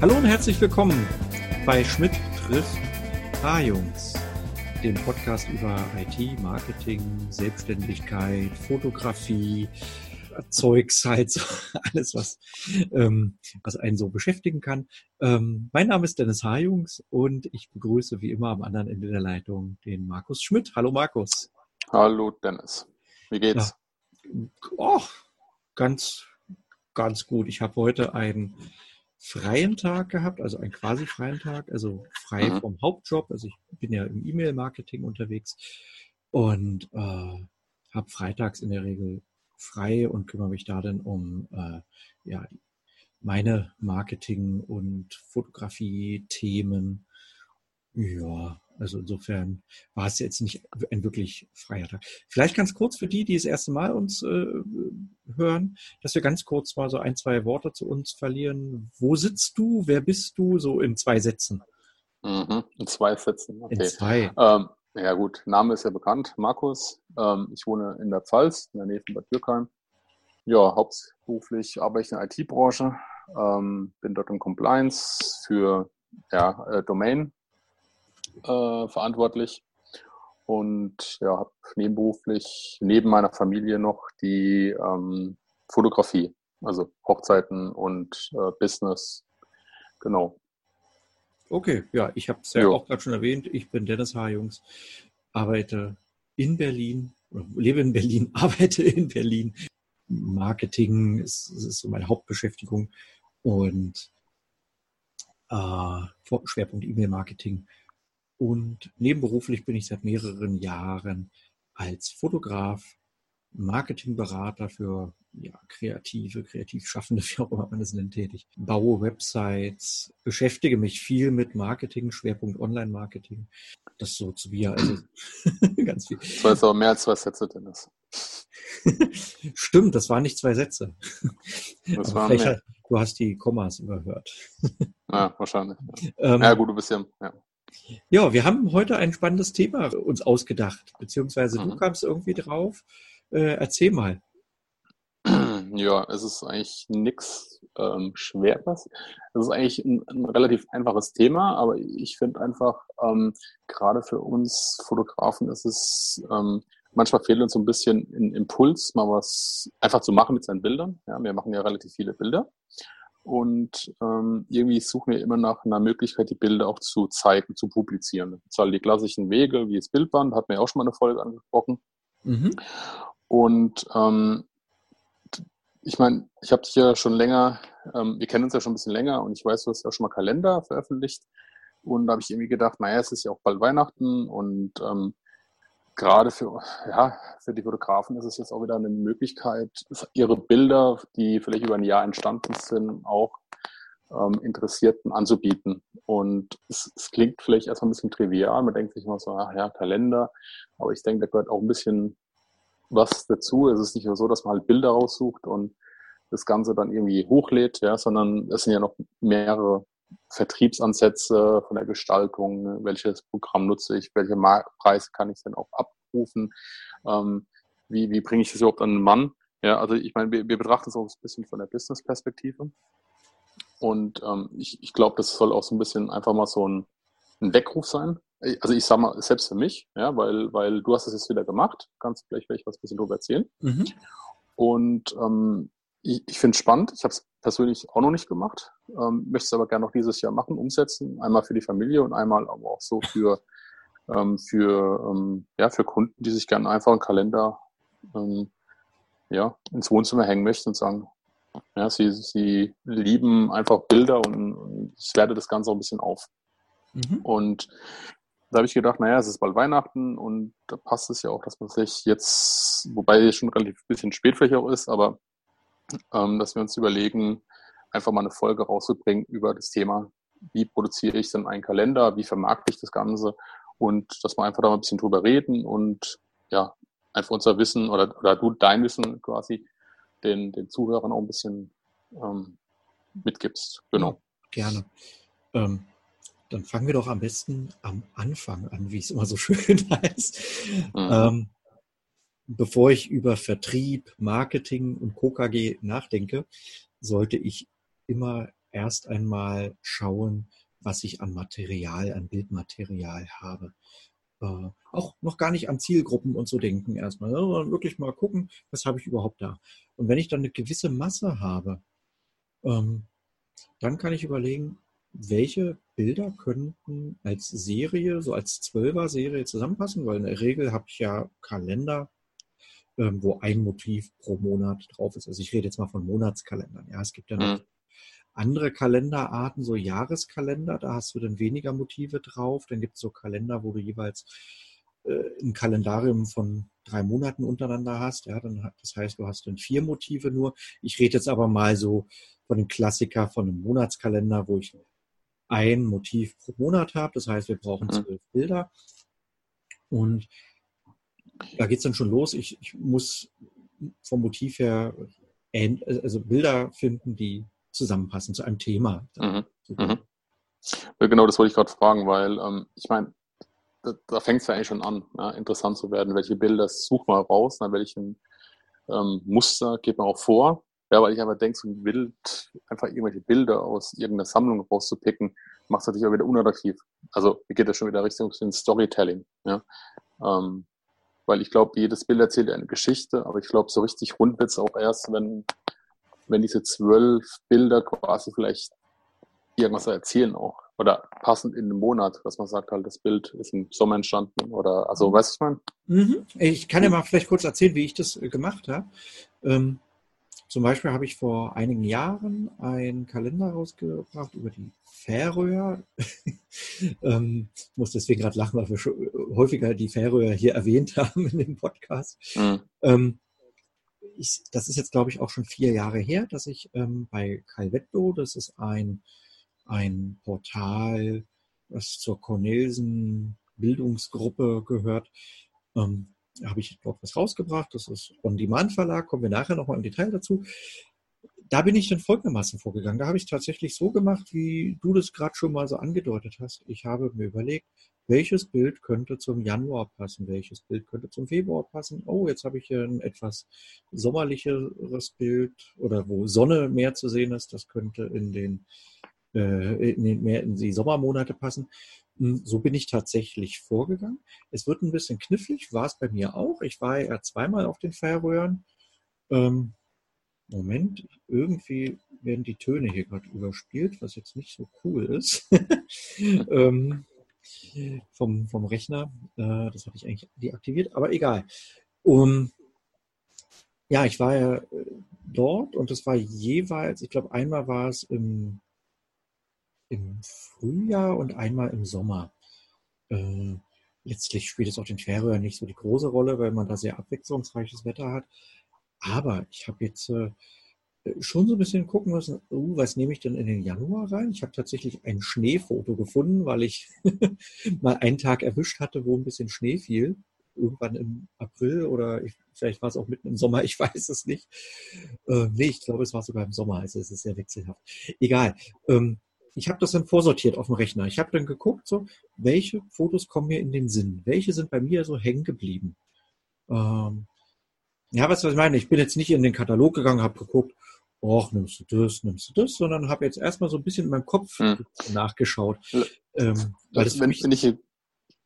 Hallo und herzlich willkommen bei Schmidt trifft A-Jungs, dem Podcast über IT, Marketing, Selbstständigkeit, Fotografie, Zeugs, halt so alles, was, ähm, was einen so beschäftigen kann. Ähm, mein Name ist Dennis H-Jungs und ich begrüße wie immer am anderen Ende der Leitung den Markus Schmidt. Hallo Markus. Hallo Dennis. Wie geht's? Ja. Oh, ganz, ganz gut. Ich habe heute einen freien Tag gehabt, also einen quasi freien Tag, also frei mhm. vom Hauptjob. Also ich bin ja im E-Mail-Marketing unterwegs und äh, habe freitags in der Regel frei und kümmere mich da dann um äh, ja, meine Marketing- und Fotografie-Themen. Ja, also insofern war es jetzt nicht ein wirklich freier Tag. Vielleicht ganz kurz für die, die das erste Mal uns äh, hören, dass wir ganz kurz mal so ein, zwei Worte zu uns verlieren. Wo sitzt du? Wer bist du? So in zwei Sätzen. Mhm, in zwei Sätzen. Okay. In zwei. Ähm, ja gut, Name ist ja bekannt, Markus. Ähm, ich wohne in der Pfalz, in der Nähe von Bad Dürkheim. Ja, hauptberuflich arbeite ich in der IT-Branche, ähm, bin dort im Compliance für ja, äh, Domain äh, verantwortlich und ja, habe nebenberuflich neben meiner Familie noch die ähm, Fotografie, also Hochzeiten und äh, Business. Genau. Okay, ja, ich habe es ja jo. auch gerade schon erwähnt. Ich bin Dennis H. Jungs, arbeite in Berlin, lebe in Berlin, arbeite in Berlin. Marketing ist, ist so meine Hauptbeschäftigung und äh, Schwerpunkt E-Mail-Marketing und nebenberuflich bin ich seit mehreren Jahren als Fotograf, Marketingberater für ja, Kreative, Kreativschaffende, wie auch immer man das nennt, tätig. Baue Websites, beschäftige mich viel mit Marketing, Schwerpunkt Online-Marketing. Das so zu mir, also ganz viel. Das war jetzt aber mehr als zwei Sätze, Dennis. Stimmt, das waren nicht zwei Sätze. Das waren mehr. du hast die Kommas überhört. Ja, wahrscheinlich. Ja, ähm, ja gut, du bist ja, ja. Ja, wir haben heute ein spannendes Thema uns ausgedacht, beziehungsweise mhm. du kamst irgendwie drauf. Äh, erzähl mal. Ja, es ist eigentlich nichts ähm, Schweres. Es ist eigentlich ein, ein, relativ einfaches Thema, aber ich finde einfach, ähm, gerade für uns Fotografen ist es, ähm, manchmal fehlt uns so ein bisschen ein Impuls, mal was einfach zu machen mit seinen Bildern. Ja, wir machen ja relativ viele Bilder. Und ähm, irgendwie suchen wir immer nach einer Möglichkeit, die Bilder auch zu zeigen, zu publizieren. Das sind die klassischen Wege, wie das Bildband, hat mir ja auch schon mal eine Folge angesprochen. Mhm. Und ähm, ich meine, ich habe dich ja schon länger, ähm, wir kennen uns ja schon ein bisschen länger und ich weiß, du hast ja schon mal Kalender veröffentlicht. Und da habe ich irgendwie gedacht, naja, es ist ja auch bald Weihnachten und ähm, gerade für, ja, für die Fotografen ist es jetzt auch wieder eine Möglichkeit, ihre Bilder, die vielleicht über ein Jahr entstanden sind, auch ähm, Interessierten anzubieten. Und es, es, klingt vielleicht erstmal ein bisschen trivial. Man denkt sich immer so, ach ja, Kalender. Aber ich denke, da gehört auch ein bisschen was dazu. Es ist nicht nur so, dass man halt Bilder raussucht und das Ganze dann irgendwie hochlädt, ja, sondern es sind ja noch mehrere Vertriebsansätze von der Gestaltung, welches Programm nutze ich, welche Preise kann ich denn auch abrufen, ähm, wie, wie bringe ich das überhaupt an den Mann. Ja, also ich meine, wir, wir betrachten es auch ein bisschen von der Business-Perspektive. Und ähm, ich, ich glaube, das soll auch so ein bisschen einfach mal so ein, ein Weckruf sein. Also ich sage mal, selbst für mich, ja, weil, weil du hast es jetzt wieder gemacht, kannst vielleicht vielleicht was ein bisschen drüber erzählen. Mhm. Und ähm, ich, ich finde es spannend. Ich habe es persönlich auch noch nicht gemacht, ähm, möchte es aber gerne noch dieses Jahr machen, umsetzen. Einmal für die Familie und einmal aber auch so für, ähm, für, ähm, ja, für Kunden, die sich gerne einfach einen Kalender ähm, ja, ins Wohnzimmer hängen möchten und sagen, ja, sie, sie lieben einfach Bilder und, und ich werte das Ganze auch ein bisschen auf. Mhm. Und da habe ich gedacht, naja, es ist bald Weihnachten und da passt es ja auch, dass man sich jetzt, wobei es schon relativ bisschen spät vielleicht auch ist, aber ähm, dass wir uns überlegen, einfach mal eine Folge rauszubringen über das Thema, wie produziere ich denn einen Kalender, wie vermarkte ich das Ganze und dass wir einfach da mal ein bisschen drüber reden und ja, einfach unser Wissen oder, oder du dein Wissen quasi den, den Zuhörern auch ein bisschen ähm, mitgibst. Genau. Gerne. Ähm, dann fangen wir doch am besten am Anfang an, wie es immer so schön heißt. Mhm. Ähm, bevor ich über Vertrieb, Marketing und KKG nachdenke, sollte ich immer erst einmal schauen, was ich an Material, an Bildmaterial habe. Äh, auch noch gar nicht an Zielgruppen und so denken erstmal, sondern wirklich mal gucken, was habe ich überhaupt da. Und wenn ich dann eine gewisse Masse habe, ähm, dann kann ich überlegen, welche Bilder könnten als Serie, so als Zwölfer-Serie zusammenpassen, weil in der Regel habe ich ja Kalender, ähm, wo ein Motiv pro Monat drauf ist. Also ich rede jetzt mal von Monatskalendern. Ja, es gibt ja noch mhm. andere Kalenderarten, so Jahreskalender, da hast du dann weniger Motive drauf. Dann gibt es so Kalender, wo du jeweils äh, ein Kalendarium von drei Monaten untereinander hast. Ja, dann, das heißt, du hast dann vier Motive nur. Ich rede jetzt aber mal so von dem Klassiker von einem Monatskalender, wo ich ein Motiv pro Monat habe. Das heißt, wir brauchen mhm. zwölf Bilder. Und da geht es dann schon los. Ich, ich, muss vom Motiv her also Bilder finden, die zusammenpassen zu einem Thema. Mhm. Mhm. Genau, das wollte ich gerade fragen, weil ähm, ich meine, da, da fängt es ja eigentlich schon an, ja, interessant zu werden. Welche Bilder such mal raus, nach welchen ähm, Muster geht man auch vor. Ja, weil ich einfach denke, so ein Bild, einfach irgendwelche Bilder aus irgendeiner Sammlung rauszupicken, macht es natürlich auch wieder unattraktiv. Also mir geht das schon wieder Richtung Storytelling. Ja? Ähm, weil ich glaube, jedes Bild erzählt eine Geschichte, aber ich glaube, so richtig rund wird es auch erst, wenn, wenn diese zwölf Bilder quasi vielleicht irgendwas erzählen auch. Oder passend in den Monat, dass man sagt, halt, das Bild ist im Sommer entstanden oder also, weißt du, ich meine? Mhm. Ich kann ja mal vielleicht kurz erzählen, wie ich das äh, gemacht habe. Ähm, zum Beispiel habe ich vor einigen Jahren einen Kalender rausgebracht über die Färöer. ähm, ich muss deswegen gerade lachen, weil wir schon häufiger die Färöer hier erwähnt haben in dem Podcast. Mhm. Ähm, ich, das ist jetzt, glaube ich, auch schon vier Jahre her, dass ich ähm, bei Calvetto, das ist ein, ein Portal, das zur Cornelsen Bildungsgruppe gehört, ähm, habe ich dort was rausgebracht. Das ist On-Demand-Verlag, kommen wir nachher nochmal im Detail dazu. Da bin ich dann folgendermaßen vorgegangen. Da habe ich tatsächlich so gemacht, wie du das gerade schon mal so angedeutet hast. Ich habe mir überlegt, welches Bild könnte zum Januar passen, welches Bild könnte zum Februar passen. Oh, jetzt habe ich hier ein etwas sommerlicheres Bild oder wo Sonne mehr zu sehen ist. Das könnte in den, äh, in den mehr in die Sommermonate passen. So bin ich tatsächlich vorgegangen. Es wird ein bisschen knifflig, war es bei mir auch. Ich war ja zweimal auf den Färöern. Ähm, Moment, irgendwie werden die Töne hier gerade überspielt, was jetzt nicht so cool ist. ähm, vom, vom Rechner. Äh, das hatte ich eigentlich deaktiviert, aber egal. Um, ja, ich war ja äh, dort und es war jeweils, ich glaube, einmal war es im im Frühjahr und einmal im Sommer. Äh, letztlich spielt es auch den Färöern nicht so die große Rolle, weil man da sehr abwechslungsreiches Wetter hat. Aber ich habe jetzt äh, schon so ein bisschen gucken müssen, uh, was nehme ich denn in den Januar rein? Ich habe tatsächlich ein Schneefoto gefunden, weil ich mal einen Tag erwischt hatte, wo ein bisschen Schnee fiel. Irgendwann im April oder ich, vielleicht war es auch mitten im Sommer, ich weiß es nicht. Äh, nee, ich glaube, es war sogar im Sommer, also es ist sehr wechselhaft. Egal. Ähm, ich habe das dann vorsortiert auf dem Rechner. Ich habe dann geguckt, so, welche Fotos kommen mir in den Sinn? Welche sind bei mir so hängen geblieben? Ähm, ja, was, was ich meine, ich bin jetzt nicht in den Katalog gegangen, habe geguckt, och, nimmst du das, nimmst du das, sondern habe jetzt erstmal so ein bisschen in meinem Kopf hm. nachgeschaut. Ähm, weil das, das wenn, wenn ich,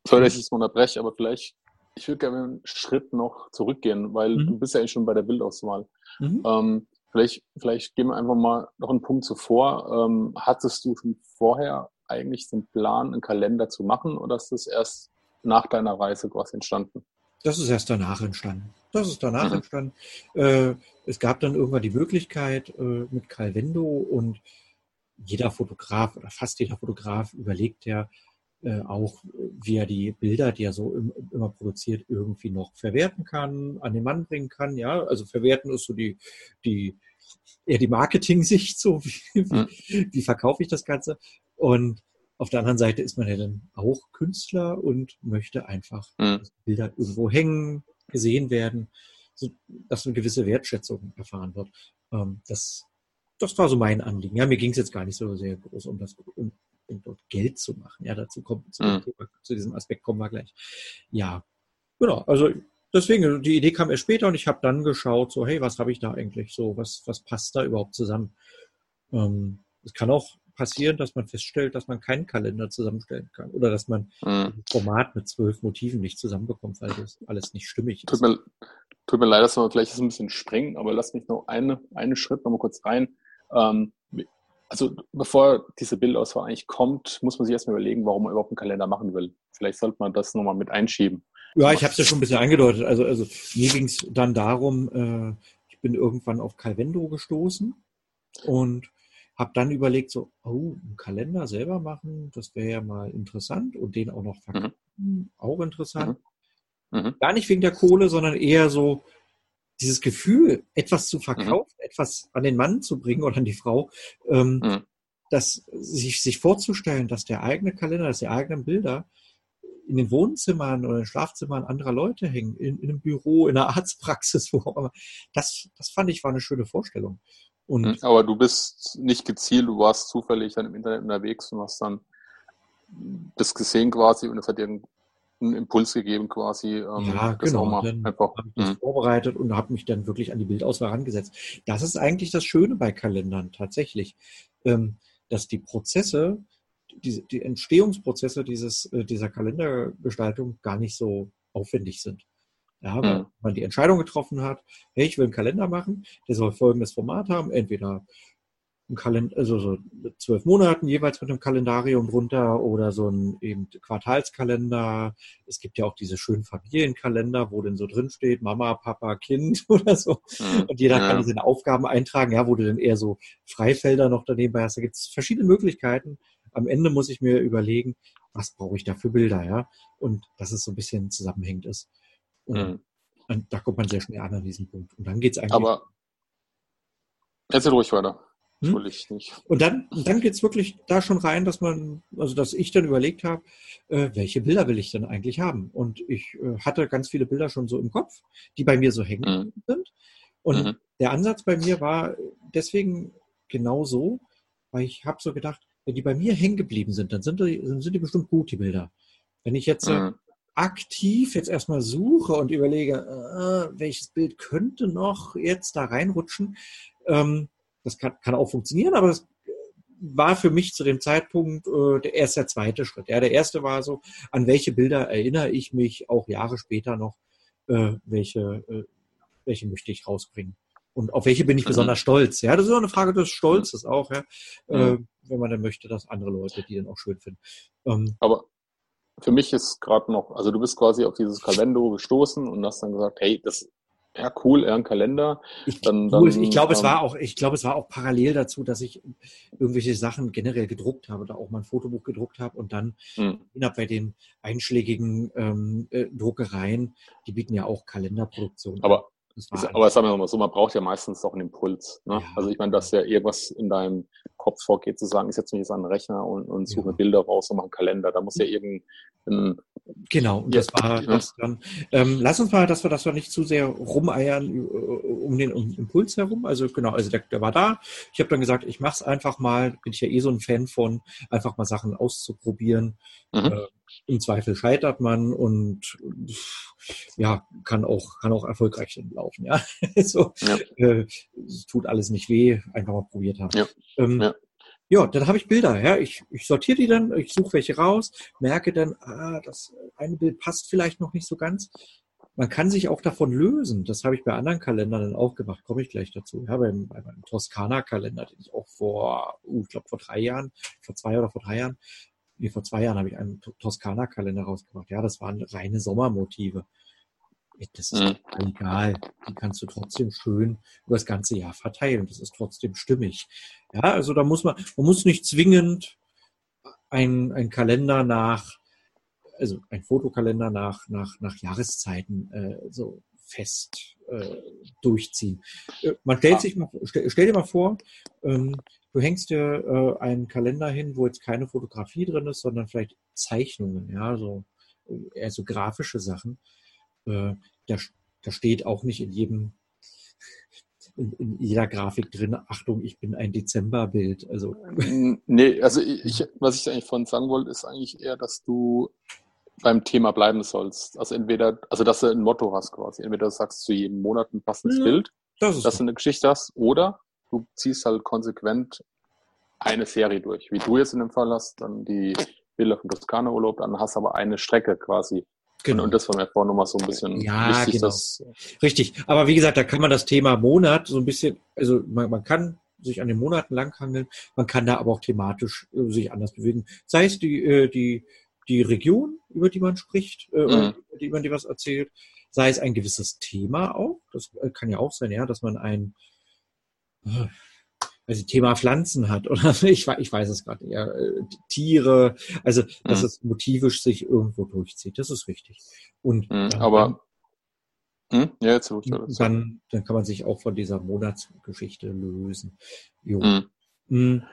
sorry, dass ich es unterbreche, aber vielleicht, ich würde gerne einen Schritt noch zurückgehen, weil mhm. du bist ja eigentlich schon bei der Bildauswahl. Mhm. Ähm, Vielleicht, vielleicht gehen wir einfach mal noch einen Punkt zuvor. Ähm, hattest du schon vorher eigentlich den Plan, einen Kalender zu machen oder ist das erst nach deiner Reise quasi entstanden? Das ist erst danach entstanden. Das ist danach mhm. entstanden. Äh, es gab dann irgendwann die Möglichkeit äh, mit Calvendo und jeder Fotograf oder fast jeder Fotograf überlegt ja äh, auch, wie er die Bilder, die er so im, immer produziert, irgendwie noch verwerten kann, an den Mann bringen kann. Ja, also verwerten ist so die, die eher die Marketing-Sicht, so wie, wie, wie verkaufe ich das Ganze. Und auf der anderen Seite ist man ja dann auch Künstler und möchte einfach mhm. Bilder irgendwo hängen, gesehen werden, so, dass eine gewisse Wertschätzung erfahren wird. Ähm, das, das war so mein Anliegen. Ja, mir ging es jetzt gar nicht so sehr groß um das, um, um dort Geld zu machen. Ja, dazu kommt zu, mhm. zu diesem Aspekt kommen wir gleich. Ja, genau. Also deswegen, die Idee kam erst später und ich habe dann geschaut, so, hey, was habe ich da eigentlich so, was, was passt da überhaupt zusammen? Ähm, es kann auch passieren, dass man feststellt, dass man keinen Kalender zusammenstellen kann oder dass man Mhm. ein Format mit zwölf Motiven nicht zusammenbekommt, weil das alles nicht stimmig Tut ist. mir, tut mir leid, dass wir gleich ein bisschen springen, aber lass mich noch eine, einen Schritt noch mal kurz rein. Ähm, also bevor diese Bildauswahl eigentlich kommt, muss man sich erstmal überlegen, warum man überhaupt einen Kalender machen will. Vielleicht sollte man das nochmal mit einschieben. Ja, ich habe es ja schon ein bisschen angedeutet. Also, also mir ging es dann darum, äh, ich bin irgendwann auf Calvendo gestoßen und habe dann überlegt, so, oh, einen Kalender selber machen, das wäre ja mal interessant und den auch noch verkaufen, auch interessant. Mhm. Gar nicht wegen der Kohle, sondern eher so dieses Gefühl, etwas zu verkaufen, etwas an den Mann zu bringen oder an die Frau, ähm, Mhm. dass sich, sich vorzustellen, dass der eigene Kalender, dass die eigenen Bilder in den Wohnzimmern oder in den Schlafzimmern anderer Leute hängen, in, in einem Büro, in einer Arztpraxis, wo auch immer. Das, das fand ich war eine schöne Vorstellung. Und Mhm. Aber du bist nicht gezielt, du warst zufällig dann im Internet unterwegs und hast dann das gesehen quasi und es hat dir einen einen Impuls gegeben quasi. ähm, Ja, das genau. Dann einfach. habe ich das Mhm. vorbereitet und habe mich dann wirklich an die Bildauswahl herangesetzt. Das ist eigentlich das Schöne bei Kalendern tatsächlich, ähm, dass die Prozesse, die, die Entstehungsprozesse dieses, äh, dieser Kalendergestaltung gar nicht so aufwendig sind. Ja, weil Mhm. man die Entscheidung getroffen hat, hey, ich will einen Kalender machen, der soll folgendes Format haben, entweder also so zwölf Monaten jeweils mit einem Kalendarium drunter oder so ein eben Quartalskalender. Es gibt ja auch diese schönen Familienkalender, wo dann so drin steht, Mama, Papa, Kind oder so. Mhm. Und jeder kann Ja. seine Aufgaben eintragen, ja, wo du dann eher so Freifelder noch daneben hast. Da gibt es verschiedene Möglichkeiten. Am Ende muss ich mir überlegen, was brauche ich da für Bilder, ja. Und dass es so ein bisschen zusammenhängend ist. Und, Mhm. und da kommt man sehr schnell an an diesen Punkt. Und dann geht's eigentlich. Aber erzähl ruhig weiter. Ich Hm? nicht. Und dann, dann geht's wirklich da schon rein, dass man, also dass ich dann überlegt habe, äh, welche Bilder will ich denn eigentlich haben? Und ich äh, hatte ganz viele Bilder schon so im Kopf, die bei mir so hängen sind. Und Mhm. der Ansatz bei mir war deswegen genau so, weil ich habe so gedacht, wenn die bei mir hängen geblieben sind, dann sind die, dann sind die bestimmt gut, die Bilder. Wenn ich jetzt äh, Mhm. aktiv jetzt erstmal suche und überlege, äh, welches Bild könnte noch jetzt da reinrutschen, ähm, das kann, kann auch funktionieren, aber das war für mich zu dem Zeitpunkt äh, der erste, der zweite Schritt. Ja, der erste war so, an welche Bilder erinnere ich mich auch Jahre später noch, äh, welche, äh, welche möchte ich rausbringen. Und auf welche bin ich Mhm. besonders stolz? Ja, das ist auch eine Frage des Stolzes auch, ja. Äh, Mhm. wenn man dann möchte, dass andere Leute die dann auch schön finden. Ähm, Aber für mich ist gerade noch, also du bist quasi auf dieses Kalendo gestoßen und hast dann gesagt, hey, das ja cool, eher ein Kalender. Ich, Dann- dann, ich glaube, es ähm, war auch, ich glaube, es war auch parallel dazu, dass ich irgendwelche Sachen generell gedruckt habe, da auch mal ein Fotobuch gedruckt habe und dann Mhm. innerhalb bei den einschlägigen ähm, äh, Druckereien, die bieten ja auch Kalenderproduktion. an. Aber Das Ist, aber sagen wir mal so, man braucht ja meistens auch einen Impuls. Ne? Ja. Also ich meine, dass ja irgendwas in deinem Kopf vorgeht, zu sagen, ich setze mich jetzt an den Rechner und, und suche Ja. mir Bilder raus und mache einen Kalender. Da muss ja irgendein, Genau, und das war Ja. das dann. Ähm, lass uns mal, dass wir, dass wir nicht zu sehr rumeiern äh, um den um Impuls herum. Also genau, also der, der war da. Ich habe dann gesagt, ich mache es einfach mal. Bin ich ja eh so ein Fan von, einfach mal Sachen auszuprobieren. Mhm. Äh, Im Zweifel scheitert man und ja, kann auch kann auch erfolgreich laufen. Ja, so Ja. äh, es tut alles nicht weh, einfach mal probiert haben. Ja. Ähm, Ja. ja, dann habe ich Bilder. Ja, ich, ich sortiere die dann, ich suche welche raus, merke dann, ah, das eine Bild passt vielleicht noch nicht so ganz. Man kann sich auch davon lösen. Das habe ich bei anderen Kalendern dann auch gemacht. Komme ich gleich dazu. Ja, beim, bei meinem Toskana-Kalender, den ich auch vor, uh, ich glaube vor drei Jahren, vor zwei oder vor drei Jahren, nee, vor zwei Jahren habe ich einen To- Toskana-Kalender rausgebracht. Ja, das waren reine Sommermotive. Das ist Mhm. egal. Die kannst du trotzdem schön über das ganze Jahr verteilen. Das ist trotzdem stimmig. Ja, also da muss man, man muss nicht zwingend ein, ein Kalender nach, also ein Fotokalender nach, nach, nach Jahreszeiten äh, so fest äh, durchziehen. Äh, man stellt Ah. sich mal, stell, stell dir mal vor, ähm, du hängst dir äh, einen Kalender hin, wo jetzt keine Fotografie drin ist, sondern vielleicht Zeichnungen, ja, so äh, eher so grafische Sachen. Äh, da, da steht auch nicht in jedem in, in jeder Grafik drin, Achtung, ich bin ein Dezemberbild. Also nee, also ich- was ich eigentlich von sagen wollte, ist eigentlich eher, dass du beim Thema bleiben sollst. Also entweder, also dass du ein Motto hast quasi. Entweder du sagst zu jedem Monat ein passendes Ja. Bild, das dass du eine Geschichte hast, oder du ziehst halt konsequent eine Serie durch. Wie du jetzt in dem Fall hast, dann die Bilder vom Toskana-Urlaub, dann hast du aber eine Strecke quasi. Genau. Und, das war mir vorhin nochmal so ein bisschen ja, wichtig. Genau. Dass, Richtig. Aber wie gesagt, da kann man das Thema Monat so ein bisschen, also man, man kann sich an den Monaten langhangeln, man kann da aber auch thematisch äh, sich anders bewegen. Sei es die, äh, die, die Region, über die man spricht, äh, mhm. über die man dir was erzählt, sei es ein gewisses Thema auch. Das äh, kann ja auch sein, ja, dass man ein, äh, also Thema Pflanzen hat oder ich, ich weiß es gerade ja, äh, Tiere, also dass mhm. es motivisch sich irgendwo durchzieht, das ist richtig. Und mhm, aber hm? ja, jetzt dann, dann kann man sich auch von dieser Monatsgeschichte lösen. Mhm. mhm.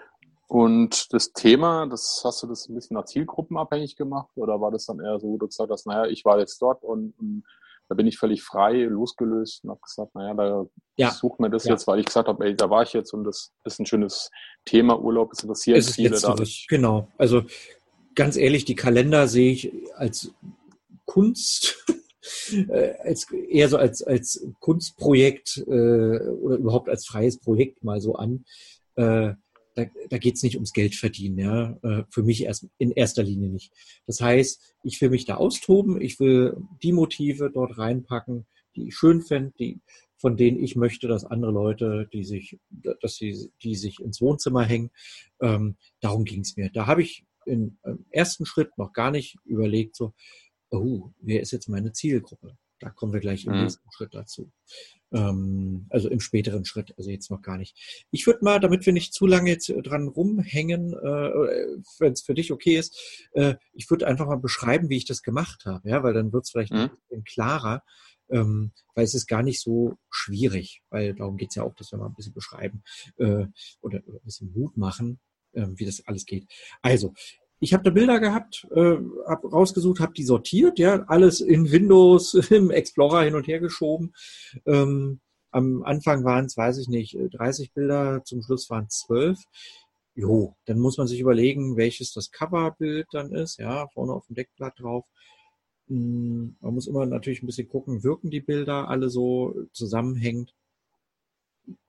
Und das Thema, das hast du das ein bisschen nach Zielgruppen abhängig gemacht oder war das dann eher so, du gesagt hast, naja, ich war jetzt dort und, und da bin ich völlig frei, losgelöst und habe gesagt, naja, da ja. suche mir das ja. jetzt, weil ich gesagt habe, ey, da war ich jetzt und das ist ein schönes Thema, Urlaub, es interessiert es viele. Dadurch. Genau, also ganz ehrlich, die Kalender sehe ich als Kunst, äh, als, eher so als, als Kunstprojekt äh, oder überhaupt als freies Projekt mal so an. Äh, da, da geht es nicht ums Geld verdienen, ja. Äh, für mich erst in erster Linie nicht. Das heißt, ich will mich da austoben, ich will die Motive dort reinpacken, die ich schön fände, die, von denen ich möchte, dass andere Leute, die sich, dass sie, die sich ins Wohnzimmer hängen, ähm, darum ging es mir. Da habe ich im ersten Schritt noch gar nicht überlegt, so, oh, wer ist jetzt meine Zielgruppe? Da kommen wir gleich im mhm. nächsten Schritt dazu. Ähm, also im späteren Schritt, also jetzt noch gar nicht. Ich würde mal, damit wir nicht zu lange jetzt dran rumhängen, äh, wenn es für dich okay ist, äh, ich würde einfach mal beschreiben, wie ich das gemacht habe, ja, weil dann wird es vielleicht mhm. ein bisschen klarer, ähm, weil es ist gar nicht so schwierig, weil darum geht es ja auch, dass wir mal ein bisschen beschreiben äh, oder, oder ein bisschen Mut machen, äh, wie das alles geht. Also, ich habe da Bilder gehabt, äh, habe rausgesucht, habe die sortiert, ja, alles in Windows, im Explorer hin und her geschoben. Ähm, am Anfang waren es, weiß ich nicht, 30 Bilder, zum Schluss waren es 12. Jo, dann muss man sich überlegen, welches das Coverbild dann ist, ja, vorne auf dem Deckblatt drauf. Hm, man muss immer natürlich ein bisschen gucken, wirken die Bilder alle so zusammenhängend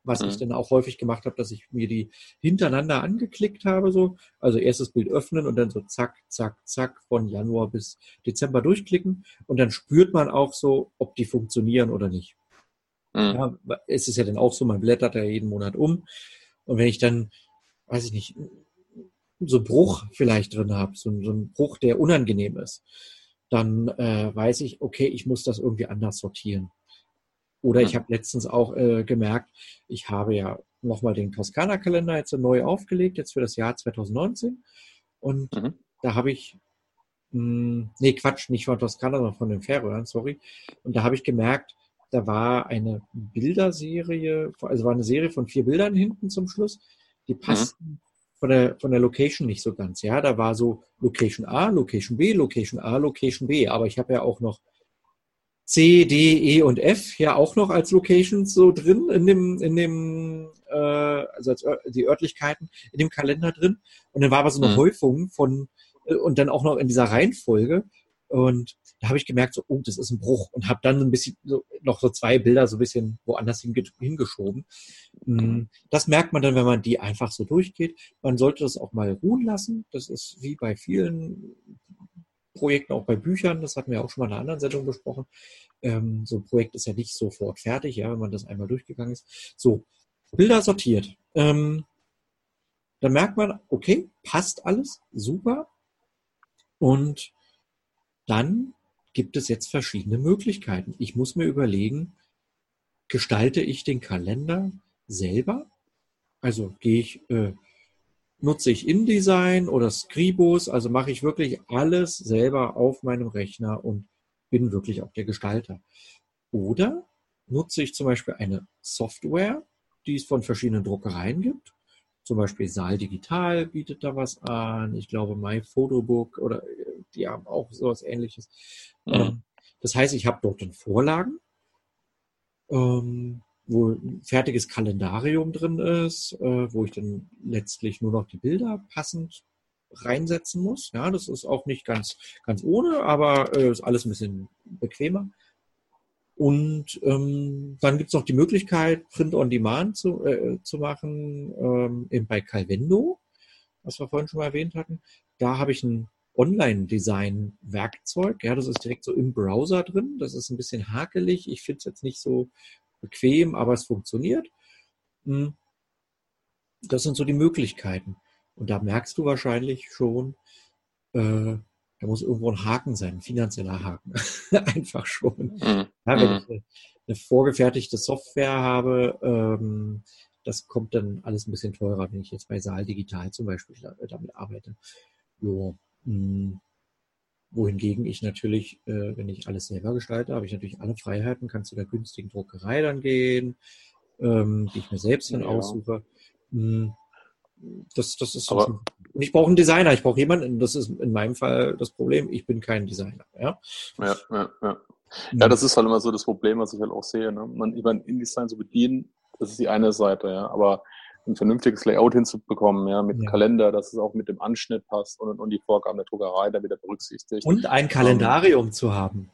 was mhm. ich dann auch häufig gemacht habe, dass ich mir die hintereinander angeklickt habe, so. Also erstes Bild öffnen und dann so zack, zack, zack von Januar bis Dezember durchklicken. Und dann spürt man auch so, ob die funktionieren oder nicht. Mhm. Ja, es ist ja dann auch so, man blättert ja jeden Monat um. Und wenn ich dann, weiß ich nicht, so einen Bruch vielleicht drin habe, so, so einen Bruch, der unangenehm ist, dann äh, weiß ich, okay, ich muss das irgendwie anders sortieren. Oder ich habe letztens auch äh, gemerkt, ich habe ja nochmal den Toskana-Kalender jetzt neu aufgelegt, jetzt für das Jahr 2019. Und mhm. da habe ich, mh, hm, nee, Quatsch, nicht von Toskana, sondern von den Färöern, sorry. Und da habe ich gemerkt, da war eine Bilderserie, also war eine Serie von vier Bildern hinten zum Schluss, die mhm. passten mhm. von, der, von der Location nicht so ganz. Ja, da war so Location A, Location B, Location A, Location B. Aber ich habe ja auch noch C, D, E und F ja auch noch als Locations so drin in dem, in dem, äh, also als die Örtlichkeiten in dem Kalender drin. Und dann war aber so eine mhm. Häufung von, äh, und dann auch noch in dieser Reihenfolge. Und da habe ich gemerkt, so, oh, das ist ein Bruch. Und habe dann ein bisschen so, noch so zwei Bilder so ein bisschen woanders hingeschoben. Mm, das merkt man dann, wenn man die einfach so durchgeht. Man sollte das auch mal ruhen lassen. Das ist wie bei vielen Projekten, auch bei Büchern, das hatten wir auch schon mal in einer anderen Sendung besprochen. Ähm, so ein Projekt ist ja nicht sofort fertig, ja, wenn man das einmal durchgegangen ist. So, Bilder sortiert. Ähm, dann merkt man, okay, passt alles, super. Und dann gibt es jetzt verschiedene Möglichkeiten. Ich muss mir überlegen, gestalte ich den Kalender selber? Also gehe ich äh, nutze ich InDesign oder Scribus, also mache ich wirklich alles selber auf meinem Rechner und bin wirklich auch der Gestalter. Oder nutze ich zum Beispiel eine Software, die es von verschiedenen Druckereien gibt. Zum Beispiel Saal Digital bietet da was an. Ich glaube, MyPhotobook oder die haben auch sowas ähnliches. Mhm. Ähm, das heißt, ich habe dort dann Vorlagen. Ähm, wo ein fertiges Kalendarium drin ist, äh, wo ich dann letztlich nur noch die Bilder passend reinsetzen muss. Ja, das ist auch nicht ganz, ganz ohne, aber äh, ist alles ein bisschen bequemer. Und ähm, dann gibt es noch die Möglichkeit, Print on Demand zu, äh, zu machen, ähm, eben bei Calvendo. was wir vorhin schon mal erwähnt hatten. Da habe ich ein Online-Design-Werkzeug. Ja, das ist direkt so im Browser drin. Das ist ein bisschen hakelig. Ich finde es jetzt nicht so bequem, aber es funktioniert. Hm. Das sind so die Möglichkeiten. Und da merkst du wahrscheinlich schon, äh, da muss irgendwo ein Haken sein, ein finanzieller Haken. Einfach schon. Mhm. Ja, wenn mhm. ich eine, eine, vorgefertigte Software habe, ähm, das kommt dann alles ein bisschen teurer, wenn ich jetzt bei Saal Digital zum Beispiel damit arbeite. Jo. Hm. Wohingegen ich natürlich, äh, wenn ich alles selber gestalte, habe ich natürlich alle Freiheiten, kann zu der günstigen Druckerei dann gehen, ähm, die ich mir selbst dann ja. aussuche. Hm. Das, das ist Aber, und ich brauche einen Designer, ich brauche jemanden, das ist in meinem Fall das Problem, ich bin kein Designer. Ja, ja, ja. ja. Ja, das ist halt immer so das Problem, was ich halt auch sehe. Ne? Man, ich meine, InDesign zu bedienen, das ist die eine Seite, ja. Aber ein vernünftiges Layout hinzubekommen, ja, mit ja. Kalender, dass es auch mit dem Anschnitt passt und, und die Vorgaben der Druckerei da wieder berücksichtigt. Und ein Kalendarium um, zu haben.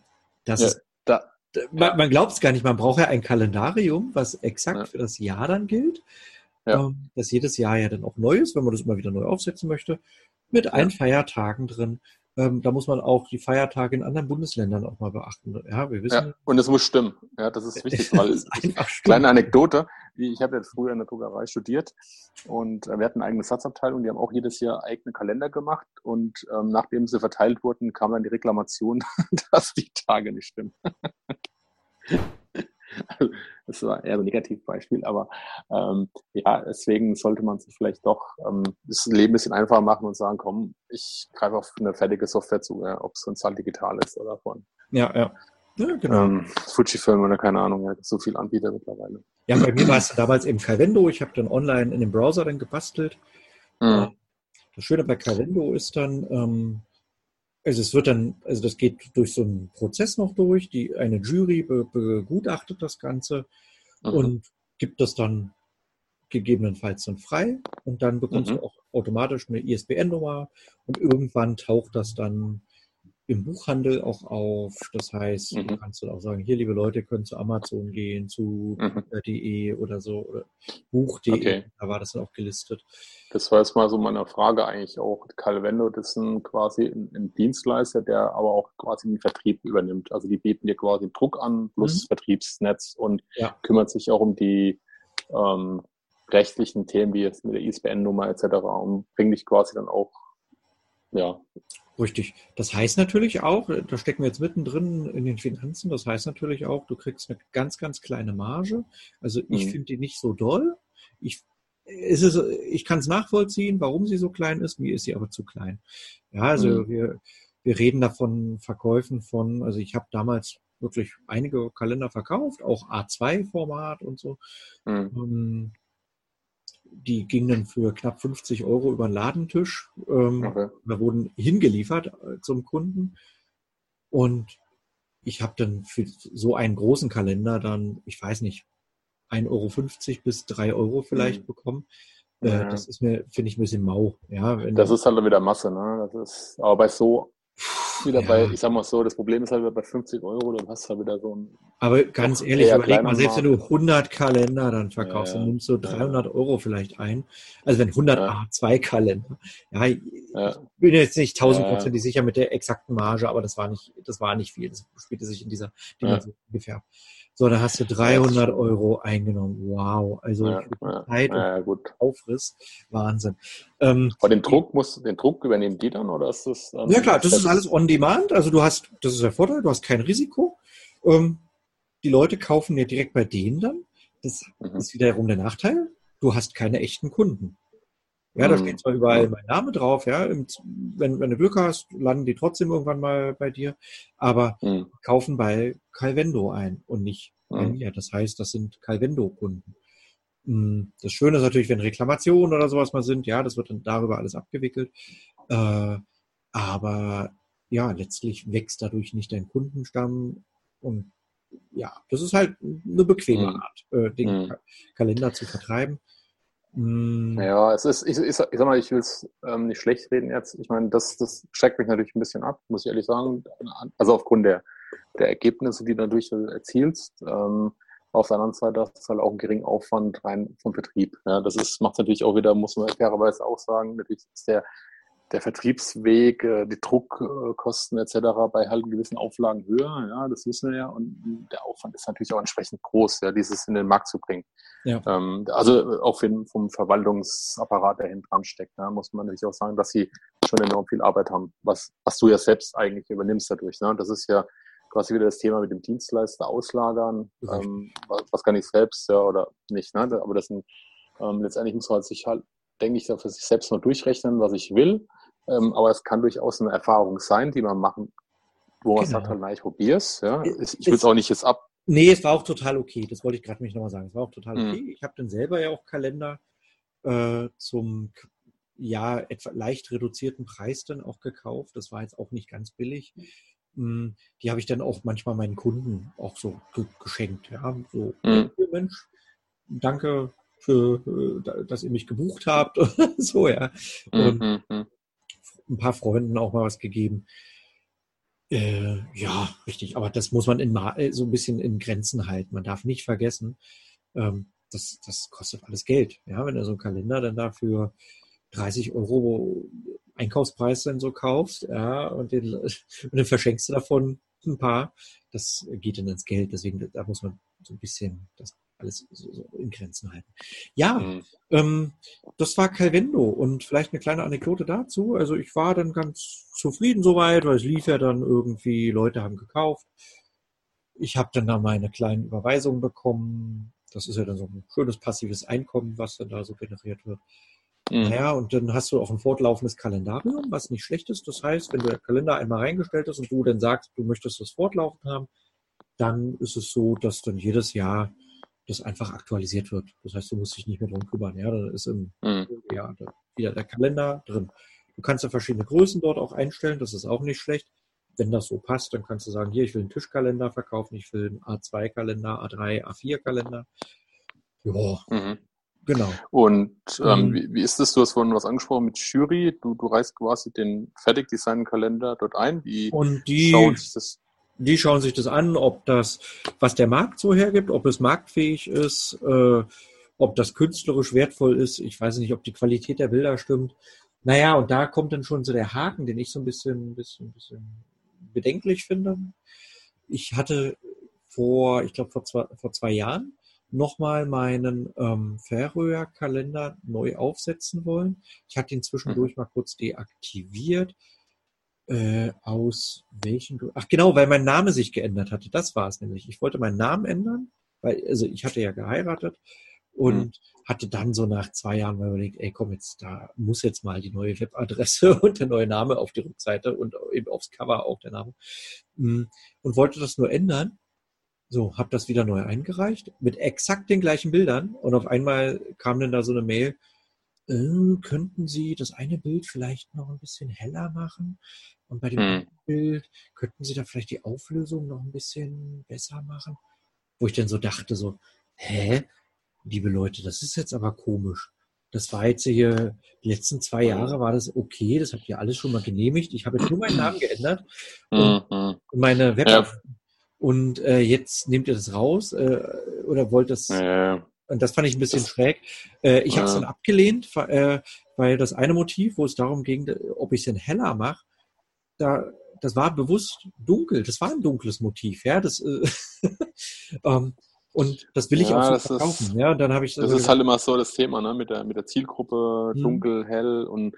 Das ja, ist, da, man, man glaubt es gar nicht, man braucht ja ein Kalendarium, was exakt ja. für das Jahr dann gilt. Ähm, das jedes Jahr ja dann auch neu ist, wenn man das immer wieder neu aufsetzen möchte, mit ein Feiertagen drin, ähm, da muss man auch die Feiertage in anderen Bundesländern auch mal beachten. Ja, wir wissen. Ja, und es muss stimmen. Ja, das ist wichtig, weil ist kleine Anekdote. Ich habe ja früher in der Druckerei studiert und äh, wir hatten eine eigene Satzabteilung, die haben auch jedes Jahr eigene Kalender gemacht und ähm, nachdem sie verteilt wurden, kam dann die Reklamation, dass die Tage nicht stimmen. das war eher ein Negativbeispiel, aber ähm, ja, deswegen sollte man sich vielleicht doch ähm, das Leben ein bisschen einfacher machen und sagen, komm, ich greife auf eine fertige Software zu, ja, ob es von Zahl digital ist oder von ja, ja. Ja, genau. Ähm, Fujifilm oder keine Ahnung, ja, so viel Anbieter mittlerweile. Ja, bei mir war es damals eben Calvendo. Ich habe dann online in dem Browser dann gebastelt. Mhm. Das Schöne bei Calvendo ist dann, ähm, also es wird dann, also das geht durch so einen Prozess noch durch. Die, eine Jury be, begutachtet das Ganze mhm. und gibt das dann gegebenenfalls dann frei und dann bekommst mhm. du auch automatisch eine ISBN-Nummer und irgendwann taucht das dann im Buchhandel auch auf. Das heißt, mhm. kannst du auch sagen, hier, liebe Leute, können zu Amazon gehen, zu mhm. .de oder so, oder Buch.de, okay. da war das dann auch gelistet. Das war jetzt mal so meine Frage eigentlich auch. Calvendo, das ist ein, quasi ein, ein, Dienstleister, der aber auch quasi den Vertrieb übernimmt. Also die bieten dir quasi Druck an, plus mhm. Vertriebsnetz und ja. kümmert sich auch um die ähm, rechtlichen Themen, wie jetzt mit der ISBN-Nummer etc. und bringt dich quasi dann auch ja, Richtig. Das heißt natürlich auch, da stecken wir jetzt mittendrin in den Finanzen, das heißt natürlich auch, du kriegst eine ganz, ganz kleine Marge. Also ich mhm. finde die nicht so doll. Ich, ist es, ich kann es nachvollziehen, warum sie so klein ist, mir ist sie aber zu klein. Ja, also mhm. wir, wir reden davon Verkäufen von, also ich habe damals wirklich einige Kalender verkauft, auch A2-Format und so. Mhm. Die gingen für knapp 50 Euro über den Ladentisch. Ähm, okay. Da wurden hingeliefert äh, zum Kunden. Und ich habe dann für so einen großen Kalender dann, ich weiß nicht, 1,50 Euro bis 3 Euro vielleicht mhm. bekommen. Äh, ja. Das ist mir, finde ich, ein bisschen mau. Ja, das ist halt wieder Masse, ne? Das ist, aber bei so wieder ja. bei, ich sag mal so, das Problem ist halt bei 50 Euro, dann hast du halt wieder so ein. Aber ganz ehrlich, überleg mal, selbst wenn du 100 Kalender dann verkaufst, ja, dann nimmst du 300 ja. Euro vielleicht ein. Also wenn 100 A2 Kalender. Ja, ich bin jetzt nicht tausendprozentig sicher mit der exakten Marge, aber das war nicht, das war nicht viel. Das spielte sich in dieser Dimension ungefähr. So, da hast du 300 Euro eingenommen. Wow. Also ja, Zeit ja, und. Aufriss. Wahnsinn. Ähm, Aber den Druck muss, den Druck übernehmen die dann oder ist das? Ähm, ja klar, das ist alles on demand. Also du hast, das ist der Vorteil, du hast kein Risiko. Ähm, die Leute kaufen ja direkt bei denen dann. Das mhm. ist wiederum der Nachteil. Du hast keine echten Kunden. Ja, da steht zwar überall mein Name drauf, ja. Wenn, wenn du Glück hast, landen die trotzdem irgendwann mal bei dir, aber mhm. kaufen bei Calvendo ein und nicht bei mhm. mir. Das heißt, das sind Calvendo-Kunden. Hm, das Schöne ist natürlich, wenn Reklamationen oder sowas mal sind, ja, das wird dann darüber alles abgewickelt. Äh, aber ja, letztlich wächst dadurch nicht dein Kundenstamm und ja, das ist halt eine bequeme mhm. Art, äh, den mhm. Kalender zu vertreiben. Mm. Ja, es ist, ich, ich, sag mal, ich will es ähm, nicht schlecht reden jetzt. Ich meine, das, das schreckt mich natürlich ein bisschen ab, muss ich ehrlich sagen. Also aufgrund der, der Ergebnisse, die du dadurch erzielst. Ähm, Auf der anderen Seite ist halt auch ein geringer Aufwand rein vom Vertrieb. Ja, das ist, macht natürlich auch wieder, muss man fairerweise auch sagen, natürlich ist der, der Vertriebsweg, äh, die Druckkosten etc. bei halt gewissen Auflagen höher, ja, das wissen wir ja. Und der Aufwand ist natürlich auch entsprechend groß, ja, dieses in den Markt zu bringen. Ja. Ähm, also auch vom Verwaltungsapparat, der hinten dran steckt, ja, muss man natürlich auch sagen, dass sie schon enorm viel Arbeit haben, was, was du ja selbst eigentlich übernimmst dadurch. Ne? Das ist ja quasi wieder das Thema mit dem Dienstleister auslagern, ähm, was, was kann ich selbst, ja, oder nicht, ne? Aber das sind, ähm, letztendlich muss man halt sich halt, denke ich, für sich selbst mal durchrechnen, was ich will. Ähm, aber es kann durchaus eine Erfahrung sein, die man machen, wo man genau. sagt, na, ich probier's, ja. Ich, ich will es auch nicht jetzt ab. Nee, es war auch total okay. Das wollte ich gerade mich nochmal sagen. Es war auch total mhm. okay. Mhm. Ich habe dann selber ja auch Kalender äh, zum ja etwa leicht reduzierten Preis dann auch gekauft. Das war jetzt auch nicht ganz billig. Hm, die habe ich dann auch manchmal meinen Kunden auch so ge geschenkt. Ja, so, mhm. Mensch, danke für, äh, dass ihr mich gebucht habt. so, ja. Und mhm. Ein paar Freunden auch mal was gegeben. Äh, ja, richtig. Aber das muss man in, äh, so ein bisschen in Grenzen halten. Man darf nicht vergessen, ähm, das, das kostet alles Geld. Ja, wenn du so einen Kalender dann dafür 30 Euro Einkaufspreis dann so kaufst, ja, und, den, und dann verschenkst du davon ein paar, das geht dann ins Geld. Deswegen, da muss man so ein bisschen das alles so, so in Grenzen halten. Ja, mhm. ähm, das war Calvendo und vielleicht eine kleine Anekdote dazu. Also ich war dann ganz zufrieden soweit, weil es lief ja dann irgendwie, Leute haben gekauft. Ich habe dann da meine kleinen Überweisungen bekommen. Das ist ja dann so ein schönes passives Einkommen, was dann da so generiert wird. Mhm. Naja, und dann hast du auch ein fortlaufendes Kalendarium, was nicht schlecht ist. Das heißt, wenn der Kalender einmal reingestellt hast und du dann sagst, du möchtest das fortlaufend haben, dann ist es so, dass dann jedes Jahr das einfach aktualisiert wird. Das heißt, du musst dich nicht mehr drum kümmern. Ja, dann ist im mhm. ja, wieder der Kalender drin. Du kannst ja verschiedene Größen dort auch einstellen, das ist auch nicht schlecht. Wenn das so passt, dann kannst du sagen, hier, ich will einen Tischkalender verkaufen, ich will einen A2-Kalender, A3, A4-Kalender. Ja, mhm. Genau. Und ähm, mhm. wie, wie, ist das? Du hast vorhin was angesprochen mit Jury. Du, du reißt quasi den fertig designten Kalender dort ein. Wie und die schauen sich das? Die schauen sich das an, ob das, was der Markt so hergibt, ob es marktfähig ist, äh, ob das künstlerisch wertvoll ist. Ich weiß nicht, ob die Qualität der Bilder stimmt. Naja, und da kommt dann schon so der Haken, den ich so ein bisschen, bisschen, bisschen bedenklich finde. Ich hatte vor, ich glaube, vor zwei, vor zwei Jahren nochmal meinen ähm, Färöer-Kalender neu aufsetzen wollen. Ich hatte ihn zwischendurch mhm. mal kurz deaktiviert. Äh, aus welchen Gründen? Ach genau, weil mein Name sich geändert hatte. Das war es nämlich. Ich wollte meinen Namen ändern, weil, also ich hatte ja geheiratet und mhm. hatte dann so nach zwei Jahren mal überlegt, ey komm jetzt, da muss jetzt mal die neue Webadresse und der neue Name auf die Rückseite und eben aufs Cover auch der Name. Mm, und wollte das nur ändern so, habe das wieder neu eingereicht mit exakt den gleichen Bildern und auf einmal kam dann da so eine Mail, äh, könnten Sie das eine Bild vielleicht noch ein bisschen heller machen und bei dem hm. Bild könnten Sie da vielleicht die Auflösung noch ein bisschen besser machen? Wo ich dann so dachte so, hä, liebe Leute, das ist jetzt aber komisch. Das war jetzt hier, die letzten zwei Jahre war das okay, das habt ihr alles schon mal genehmigt. Ich habe jetzt nur meinen Namen geändert und, mhm. und meine Web ja. Und äh, jetzt nehmt ihr das raus äh, oder wollt das. Ja. Und das fand ich ein bisschen das, schräg. Äh, ich ja. habe es dann abgelehnt, äh, weil das eine Motiv, wo es darum ging, ob ich es denn heller mache, da, das war bewusst dunkel. Das war ein dunkles Motiv, ja. Das, äh, ähm, und das will ich ja, auch so verkaufen. Ist, ja, dann habe ich. Das ist halt immer so das Thema, ne, mit der mit der Zielgruppe, hm. dunkel, hell und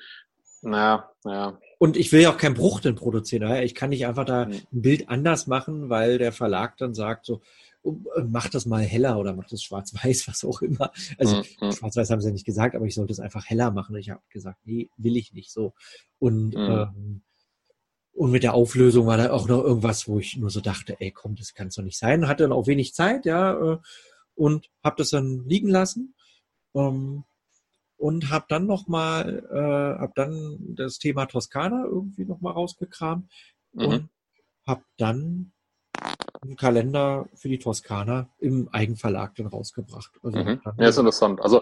naja, naja. Und ich will ja auch keinen Bruch denn produzieren. Ich kann nicht einfach da ein Bild anders machen, weil der Verlag dann sagt so, mach das mal heller oder mach das schwarz-weiß, was auch immer. Also mhm. schwarz-weiß haben sie ja nicht gesagt, aber ich sollte es einfach heller machen. Ich habe gesagt, nee, will ich nicht so. Und, mhm. ähm, und mit der Auflösung war da auch noch irgendwas, wo ich nur so dachte, ey, komm, das kann es doch nicht sein. Hatte dann auch wenig Zeit, ja, äh, und habe das dann liegen lassen. Ähm, und habe dann noch mal, äh, habe dann das Thema Toskana irgendwie noch mal rausgekramt mhm. und habe dann einen Kalender für die Toskana im Eigenverlag dann rausgebracht. Also mhm. dann, ja, ist interessant. Also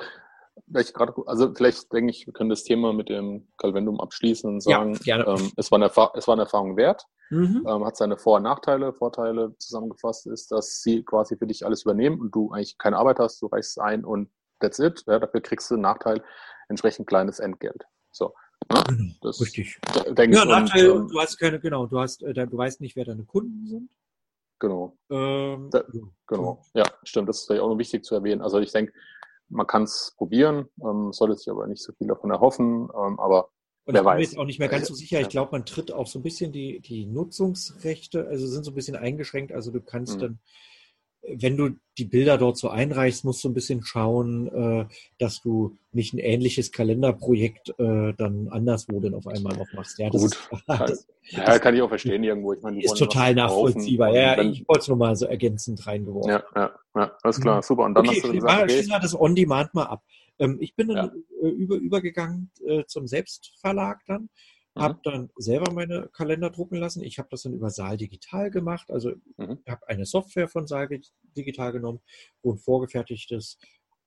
vielleicht gerade, also vielleicht denke ich, wir können das Thema mit dem Calvendum abschließen und sagen, ja, ähm, es, war eine, es war eine Erfahrung wert, mhm. ähm, hat seine Vor- und Nachteile. Vorteile zusammengefasst ist, dass sie quasi für dich alles übernehmen und du eigentlich keine Arbeit hast, du reichst ein und that's it. Ja, dafür kriegst du einen Nachteil, entsprechend kleines Entgelt. So. Ja, ne? genau, das Richtig. Denke ja, Nachteil, und, ähm, du hast keine, genau, du hast, äh, du weißt nicht, wer deine Kunden sind. Genau. Ähm, da, genau. Ja, stimmt. Das ist vielleicht auch noch wichtig zu erwähnen. Also ich denke, man kann es probieren, ähm, sollte sich aber nicht so viel davon erhoffen, ähm, aber und wer ich bin mir jetzt auch nicht mehr ganz so sicher. Ich glaube, man tritt auch so ein bisschen die, die Nutzungsrechte, also sind so ein bisschen eingeschränkt. Also du kannst mhm. dann wenn du die Bilder dort so einreichst, musst du ein bisschen schauen, äh, dass du nicht ein ähnliches Kalenderprojekt äh, dann anderswo dann auf einmal noch machst. Ja, das Gut. Ist, das, ja, kann ich auch verstehen irgendwo. Ich meine, ist total nachvollziehbar. Ja, dann, ich wollte es nur mal so ergänzend reingeworfen. Ja, ja, ja, alles klar, mhm. super. Und dann okay, hast du gesagt, okay. wir das On-Demand mal ab. Ähm, ich bin dann ja. Äh, über, übergegangen zum Selbstverlag dann Mhm. Habe dann selber meine Kalender drucken lassen. Ich habe das dann über Saal Digital gemacht. Also mhm. habe eine Software von Saal Digital genommen, wo ein vorgefertigtes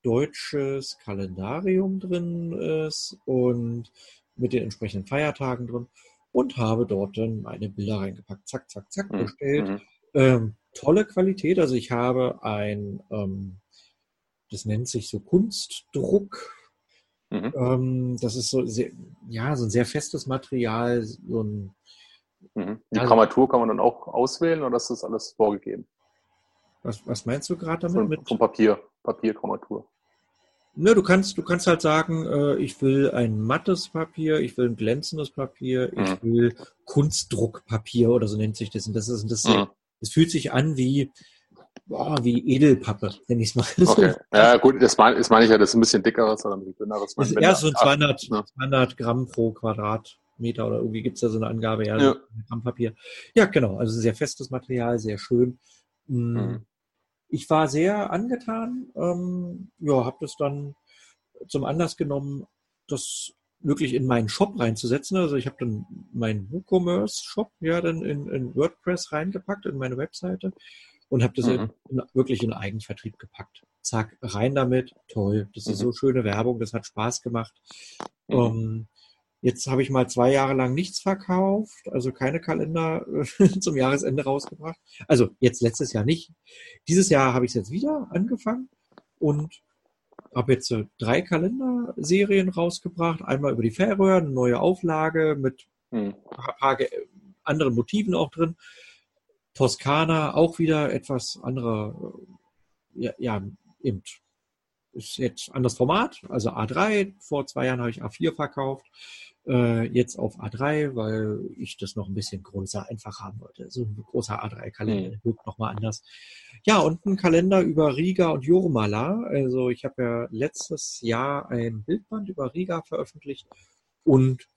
deutsches Kalendarium drin ist und mit den entsprechenden Feiertagen drin und habe dort dann meine Bilder reingepackt. Zack, zack, zack, mhm. bestellt. Mhm. Ähm, tolle Qualität. Also ich habe ein, ähm, das nennt sich so Kunstdruck Mhm. Ähm, das ist so, sehr, ja, so ein sehr festes Material. So ein, mhm. Die ja, Grammatur kann man dann auch auswählen oder ist das alles vorgegeben? Was, was meinst du gerade damit? Von, mit? Vom Papier, Papiergrammatur. Ne, du kannst, du kannst halt sagen, äh, ich will ein mattes Papier, ich will ein glänzendes Papier, mhm. ich will Kunstdruckpapier oder so nennt sich das. Und das ist, das, mhm. das fühlt sich an wie, boah, wie Edelpappe, nenne ich es mal. Okay. Ja, gut, das meine, das meine ich ja, das ist ein bisschen dickeres oder ein bisschen dünneres. Das ist eher so 200, ja. 200 Gramm pro Quadratmeter oder irgendwie gibt es da so eine Angabe, ja, ja. Gramm Papier. Ja, genau, also sehr festes Material, sehr schön. Mm, mhm. Ich war sehr angetan, ähm, ja, habe das dann zum Anlass genommen, das wirklich in meinen Shop reinzusetzen. Also ich habe dann meinen WooCommerce-Shop ja dann in, in WordPress reingepackt, in meine Webseite und habe das mhm. in, wirklich in Eigenvertrieb gepackt. Zack, rein damit, toll. Das ist mhm. so schöne Werbung, das hat Spaß gemacht. Mhm. Um, ähm, jetzt habe ich mal zwei Jahre lang nichts verkauft, also keine Kalender zum Jahresende rausgebracht. Also jetzt letztes Jahr nicht. Dieses Jahr habe ich es jetzt wieder angefangen und habe jetzt drei Kalenderserien rausgebracht. Einmal über die Färöer, eine neue Auflage mit mhm. ein paar anderen Motiven auch drin. Toskana auch wieder etwas anderer, ja, ja eben ist jetzt anderes Format, also A3. Vor zwei Jahren habe ich A4 verkauft, äh, jetzt auf A3, weil ich das noch ein bisschen größer einfach haben wollte. So ein großer A3-Kalender mhm. wirkt nochmal anders. Ja, und ein Kalender über Riga und Jurmala. Also ich habe ja letztes Jahr ein Bildband über Riga veröffentlicht und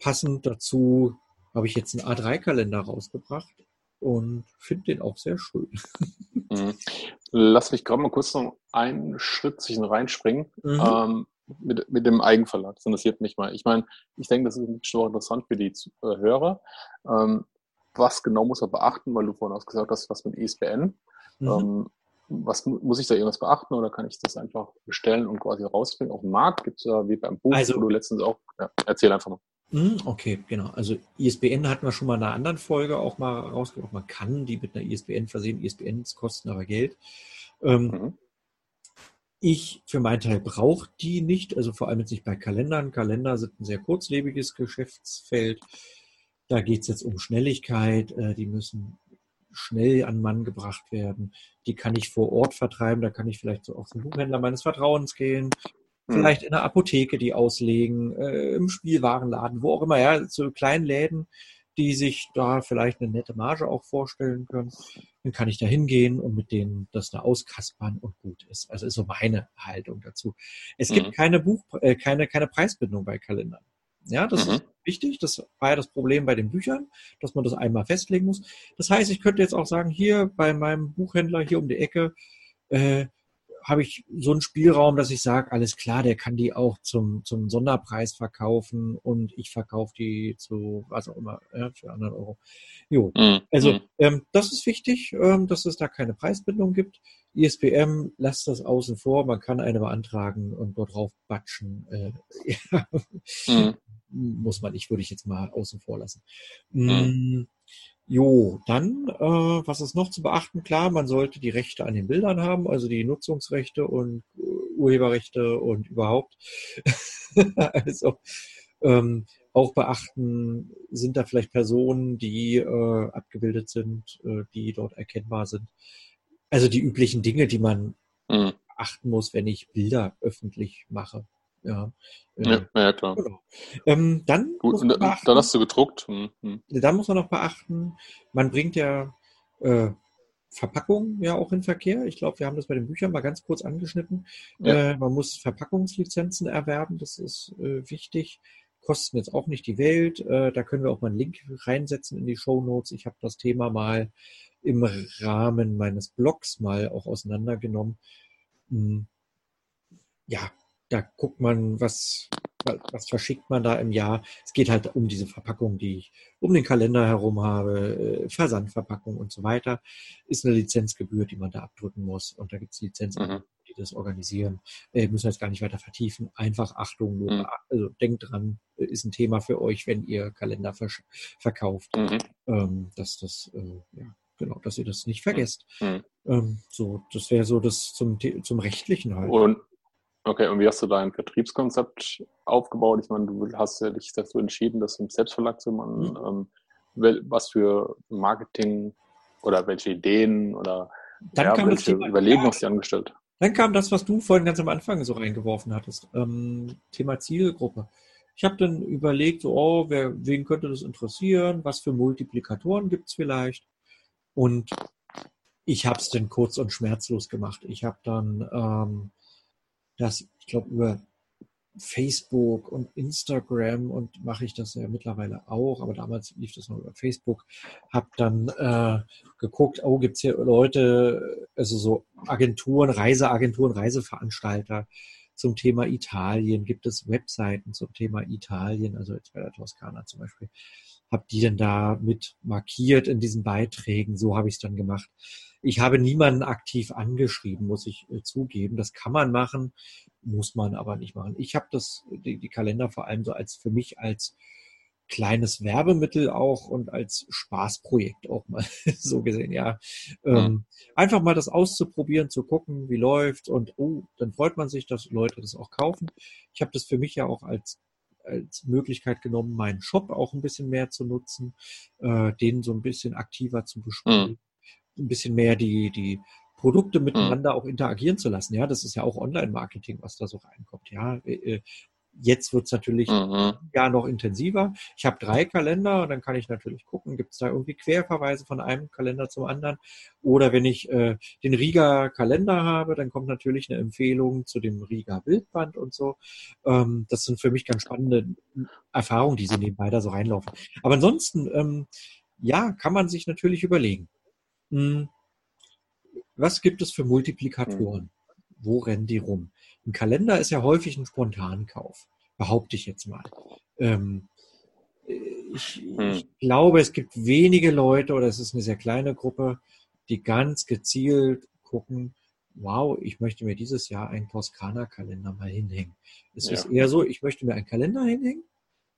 passend dazu habe ich jetzt einen A3-Kalender rausgebracht und finde den auch sehr schön. Mhm. Lass mich gerade mal kurz noch einen Schritt zwischen reinspringen. Mhm. Ähm, mit, mit dem Eigenverlag. Das interessiert mich mal. Ich meine, ich denke, das ist schon interessant für die äh, Hörer. Ähm, was genau muss er beachten, weil du vorhin auch gesagt hast, was mit ISBN. Mhm. Ähm, was muss ich da irgendwas beachten oder kann ich das einfach bestellen und quasi rausbringen auf den Markt? Gibt es ja wie beim Buch, also, wo du letztens auch, ja, erzähl einfach mal. Hm, okay, genau. Also ISBN hatten wir schon mal in einer anderen Folge auch mal rausgebracht. Man kann die mit einer ISBN versehen. ISBNs kosten aber Geld. Ähm, mhm. Ich für meinen Teil brauche die nicht, also vor allem jetzt nicht bei Kalendern. Kalender sind ein sehr kurzlebiges Geschäftsfeld. Da geht es jetzt um Schnelligkeit. Äh, die müssen schnell an Mann gebracht werden. Die kann ich vor Ort vertreiben. Da kann ich vielleicht so auf den Buchhändler meines Vertrauens gehen vielleicht in der Apotheke die auslegen, äh, im Spielwarenladen, wo auch immer, ja, zu kleinen Läden, die sich da vielleicht eine nette Marge auch vorstellen können. Dann kann ich da hingehen und mit denen das da auskaspern und gut ist. Also ist so meine Haltung dazu. Es mhm. gibt keine Buch, äh, keine, keine Preisbindung bei Kalendern. Ja, das mhm. ist wichtig. Das war ja das Problem bei den Büchern, dass man das einmal festlegen muss. Das heißt, ich könnte jetzt auch sagen, hier bei meinem Buchhändler hier um die Ecke, äh, habe ich so einen Spielraum, dass ich sage, alles klar, der kann die auch zum, zum Sonderpreis verkaufen und ich verkaufe die zu was auch immer, ja, für 100 Euro. Jo. Mhm. Also mhm. ähm, das ist wichtig, ähm, dass es da keine Preisbindung gibt. ISPM, lasst das außen vor, man kann eine beantragen und dort drauf batschen. Äh, mhm. Muss man, ich würde ich jetzt mal außen vor lassen. Mhm. Jo, dann, äh, was ist noch zu beachten? Klar, man sollte die Rechte an den Bildern haben, also die Nutzungsrechte und äh, Urheberrechte und überhaupt. also ähm, auch beachten, sind da vielleicht Personen, die äh, abgebildet sind, äh, die dort erkennbar sind. Also die üblichen Dinge, die man mhm. achten muss, wenn ich Bilder öffentlich mache. Ja, ja, äh, ja klar. Genau. Ähm, dann, Gut, beachten, dann hast du gedruckt. Hm, hm. Dann muss man noch beachten, man bringt ja äh, Verpackung ja auch in Verkehr. Ich glaube, wir haben das bei den Büchern mal ganz kurz angeschnitten. Ja. Äh, man muss Verpackungslizenzen erwerben, das ist äh, wichtig. Kosten jetzt auch nicht die Welt. Äh, da können wir auch mal einen Link reinsetzen in die Show Notes. Ich habe das Thema mal im Rahmen meines Blogs mal auch auseinandergenommen. Hm. Ja, da guckt man, was, was verschickt man da im Jahr. Es geht halt um diese Verpackung, die ich um den Kalender herum habe, äh, Versandverpackung und so weiter. Ist eine Lizenzgebühr, die man da abdrücken muss. Und da gibt es Lizenzen, mhm. die das organisieren. Äh, müssen wir jetzt gar nicht weiter vertiefen. Einfach Achtung, nur, mhm. also denkt dran, ist ein Thema für euch, wenn ihr Kalender verkauft, mhm. ähm, dass das, äh, ja, genau, dass ihr das nicht vergesst. Mhm. Ähm, so, das wäre so das zum, zum Rechtlichen halt. Und Okay, und wie hast du dein Vertriebskonzept aufgebaut? Ich meine, du hast ja dich dazu entschieden, das im Selbstverlag zu machen. Mhm. Ähm, was für Marketing oder welche Ideen oder Dann ja, kam welche Thema, Überlegungen hast du angestellt? Dann kam das, was du vorhin ganz am Anfang so reingeworfen hattest. Ähm, Thema Zielgruppe. Ich habe dann überlegt, so, oh, wer, wen könnte das interessieren? Was für Multiplikatoren gibt es vielleicht? Und ich habe es dann kurz und schmerzlos gemacht. Ich habe dann ähm, das, ich glaube, über Facebook und Instagram und mache ich das ja mittlerweile auch, aber damals lief das noch über Facebook. Hab dann äh, geguckt, oh, gibt's hier Leute, also so Agenturen, Reiseagenturen, Reiseveranstalter zum Thema Italien, gibt es Webseiten zum Thema Italien, also jetzt bei der Toskana zum Beispiel. Hab die dann da mit markiert in diesen Beiträgen, so habe ich es dann gemacht. Ich habe niemanden aktiv angeschrieben, muss ich äh, zugeben. Das kann man machen, muss man aber nicht machen. Ich habe das, die, die Kalender vor allem so als für mich als kleines Werbemittel auch und als Spaßprojekt auch mal so gesehen, ja. Ähm, einfach mal das auszuprobieren, zu gucken, wie läuft und oh, dann freut man sich, dass Leute das auch kaufen. Ich habe das für mich ja auch als als Möglichkeit genommen, meinen Shop auch ein bisschen mehr zu nutzen, äh, den so ein bisschen aktiver zu bespielen. Mhm ein bisschen mehr die, die Produkte miteinander mhm. auch interagieren zu lassen. Ja, das ist ja auch Online-Marketing, was da so reinkommt. Ja, äh, äh, jetzt wird's natürlich mhm. ja noch intensiver. Ich habe drei Kalender und dann kann ich natürlich gucken, gibt es da irgendwie Querverweise von einem Kalender zum anderen. Oder wenn ich äh, den Riga Kalender habe, dann kommt natürlich eine Empfehlung zu dem Riga Bildband und so. Ähm, das sind für mich ganz spannende Erfahrungen, die so nebenbei da so reinlaufen. Aber ansonsten, ähm, ja, kann man sich natürlich überlegen. Hm. Was gibt es für Multiplikatoren? Wo rennen die rum? Ein Kalender ist ja häufig ein Spontankauf, behaupte ich jetzt mal. Ähm, ich, hm. ich, glaube, es gibt wenige Leute oder es ist eine sehr kleine Gruppe, die ganz gezielt gucken, wow, ich möchte mir dieses Jahr einen Toskana-Kalender mal hinhängen. Es ja. ist eher so, ich möchte mir einen Kalender hinhängen.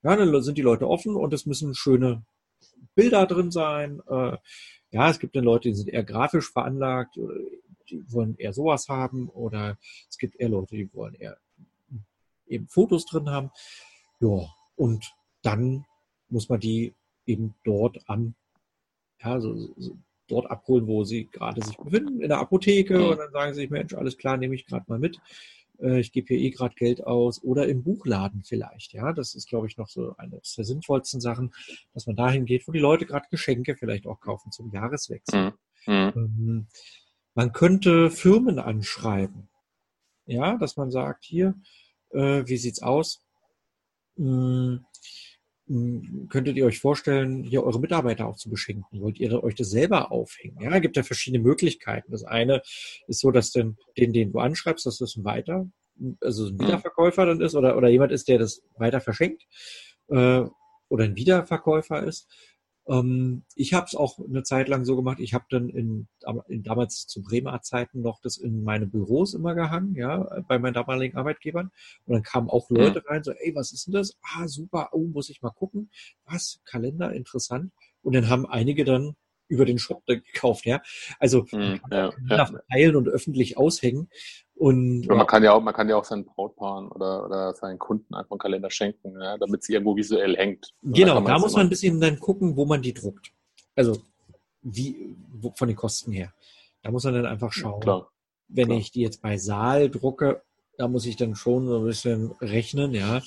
Ja, dann sind die Leute offen und es müssen schöne Bilder drin sein. Äh, ja, es gibt dann Leute, die sind eher grafisch veranlagt, die wollen eher sowas haben oder es gibt eher Leute, die wollen eher eben Fotos drin haben. Ja, und dann muss man die eben dort an, ja, so, so dort abholen, wo sie gerade sich befinden, in der Apotheke mhm. und dann sagen sie sich, Mensch, alles klar, nehme ich gerade mal mit äh, ich gebe hier eh gerade Geld aus oder im Buchladen vielleicht. Ja, das ist, glaube ich, noch so eine der sinnvollsten Sachen, dass man dahin geht, wo die Leute gerade Geschenke vielleicht auch kaufen zum Jahreswechsel. Mhm. mhm. Ähm, man könnte Firmen anschreiben. Ja, dass man sagt, hier, äh, wie sieht's aus? Hm, könntet ihr euch vorstellen, hier eure Mitarbeiter auch zu beschenken? Wollt ihr euch das selber aufhängen? Ja, gibt ja verschiedene Möglichkeiten. Das eine ist so, dass den, den, den du anschreibst, dass das ein weiter, also ein mhm. Wiederverkäufer dann ist oder, oder jemand ist, der das weiter verschenkt äh, oder ein Wiederverkäufer ist. Ähm, ich habe es auch eine Zeit lang so gemacht. Ich habe dann in, in, damals zu Bremer Zeiten noch das in meine Büros immer gehangen, ja, bei meinen damaligen Arbeitgebern. Und dann kamen auch Leute rein, so, ey, was ist denn das? Ah, super, oh, muss ich mal gucken. Was? Kalender, interessant. Und dann haben einige dann über den Shop gekauft, ja. Also hm, ja, ja. verteilen und öffentlich aushängen. Und ja, man kann ja auch, man kann ja auch seinen Brautpaaren oder, oder seinen Kunden einfach einen Kalender schenken, ja, damit sie irgendwo visuell hängt. Genau, da muss man ein bisschen dann gucken, wo man die druckt. Also wie wo, von den Kosten her. Da muss man dann einfach schauen. Klar, wenn klar. ich die jetzt bei Saal drucke, da muss ich dann schon so ein bisschen rechnen, ja.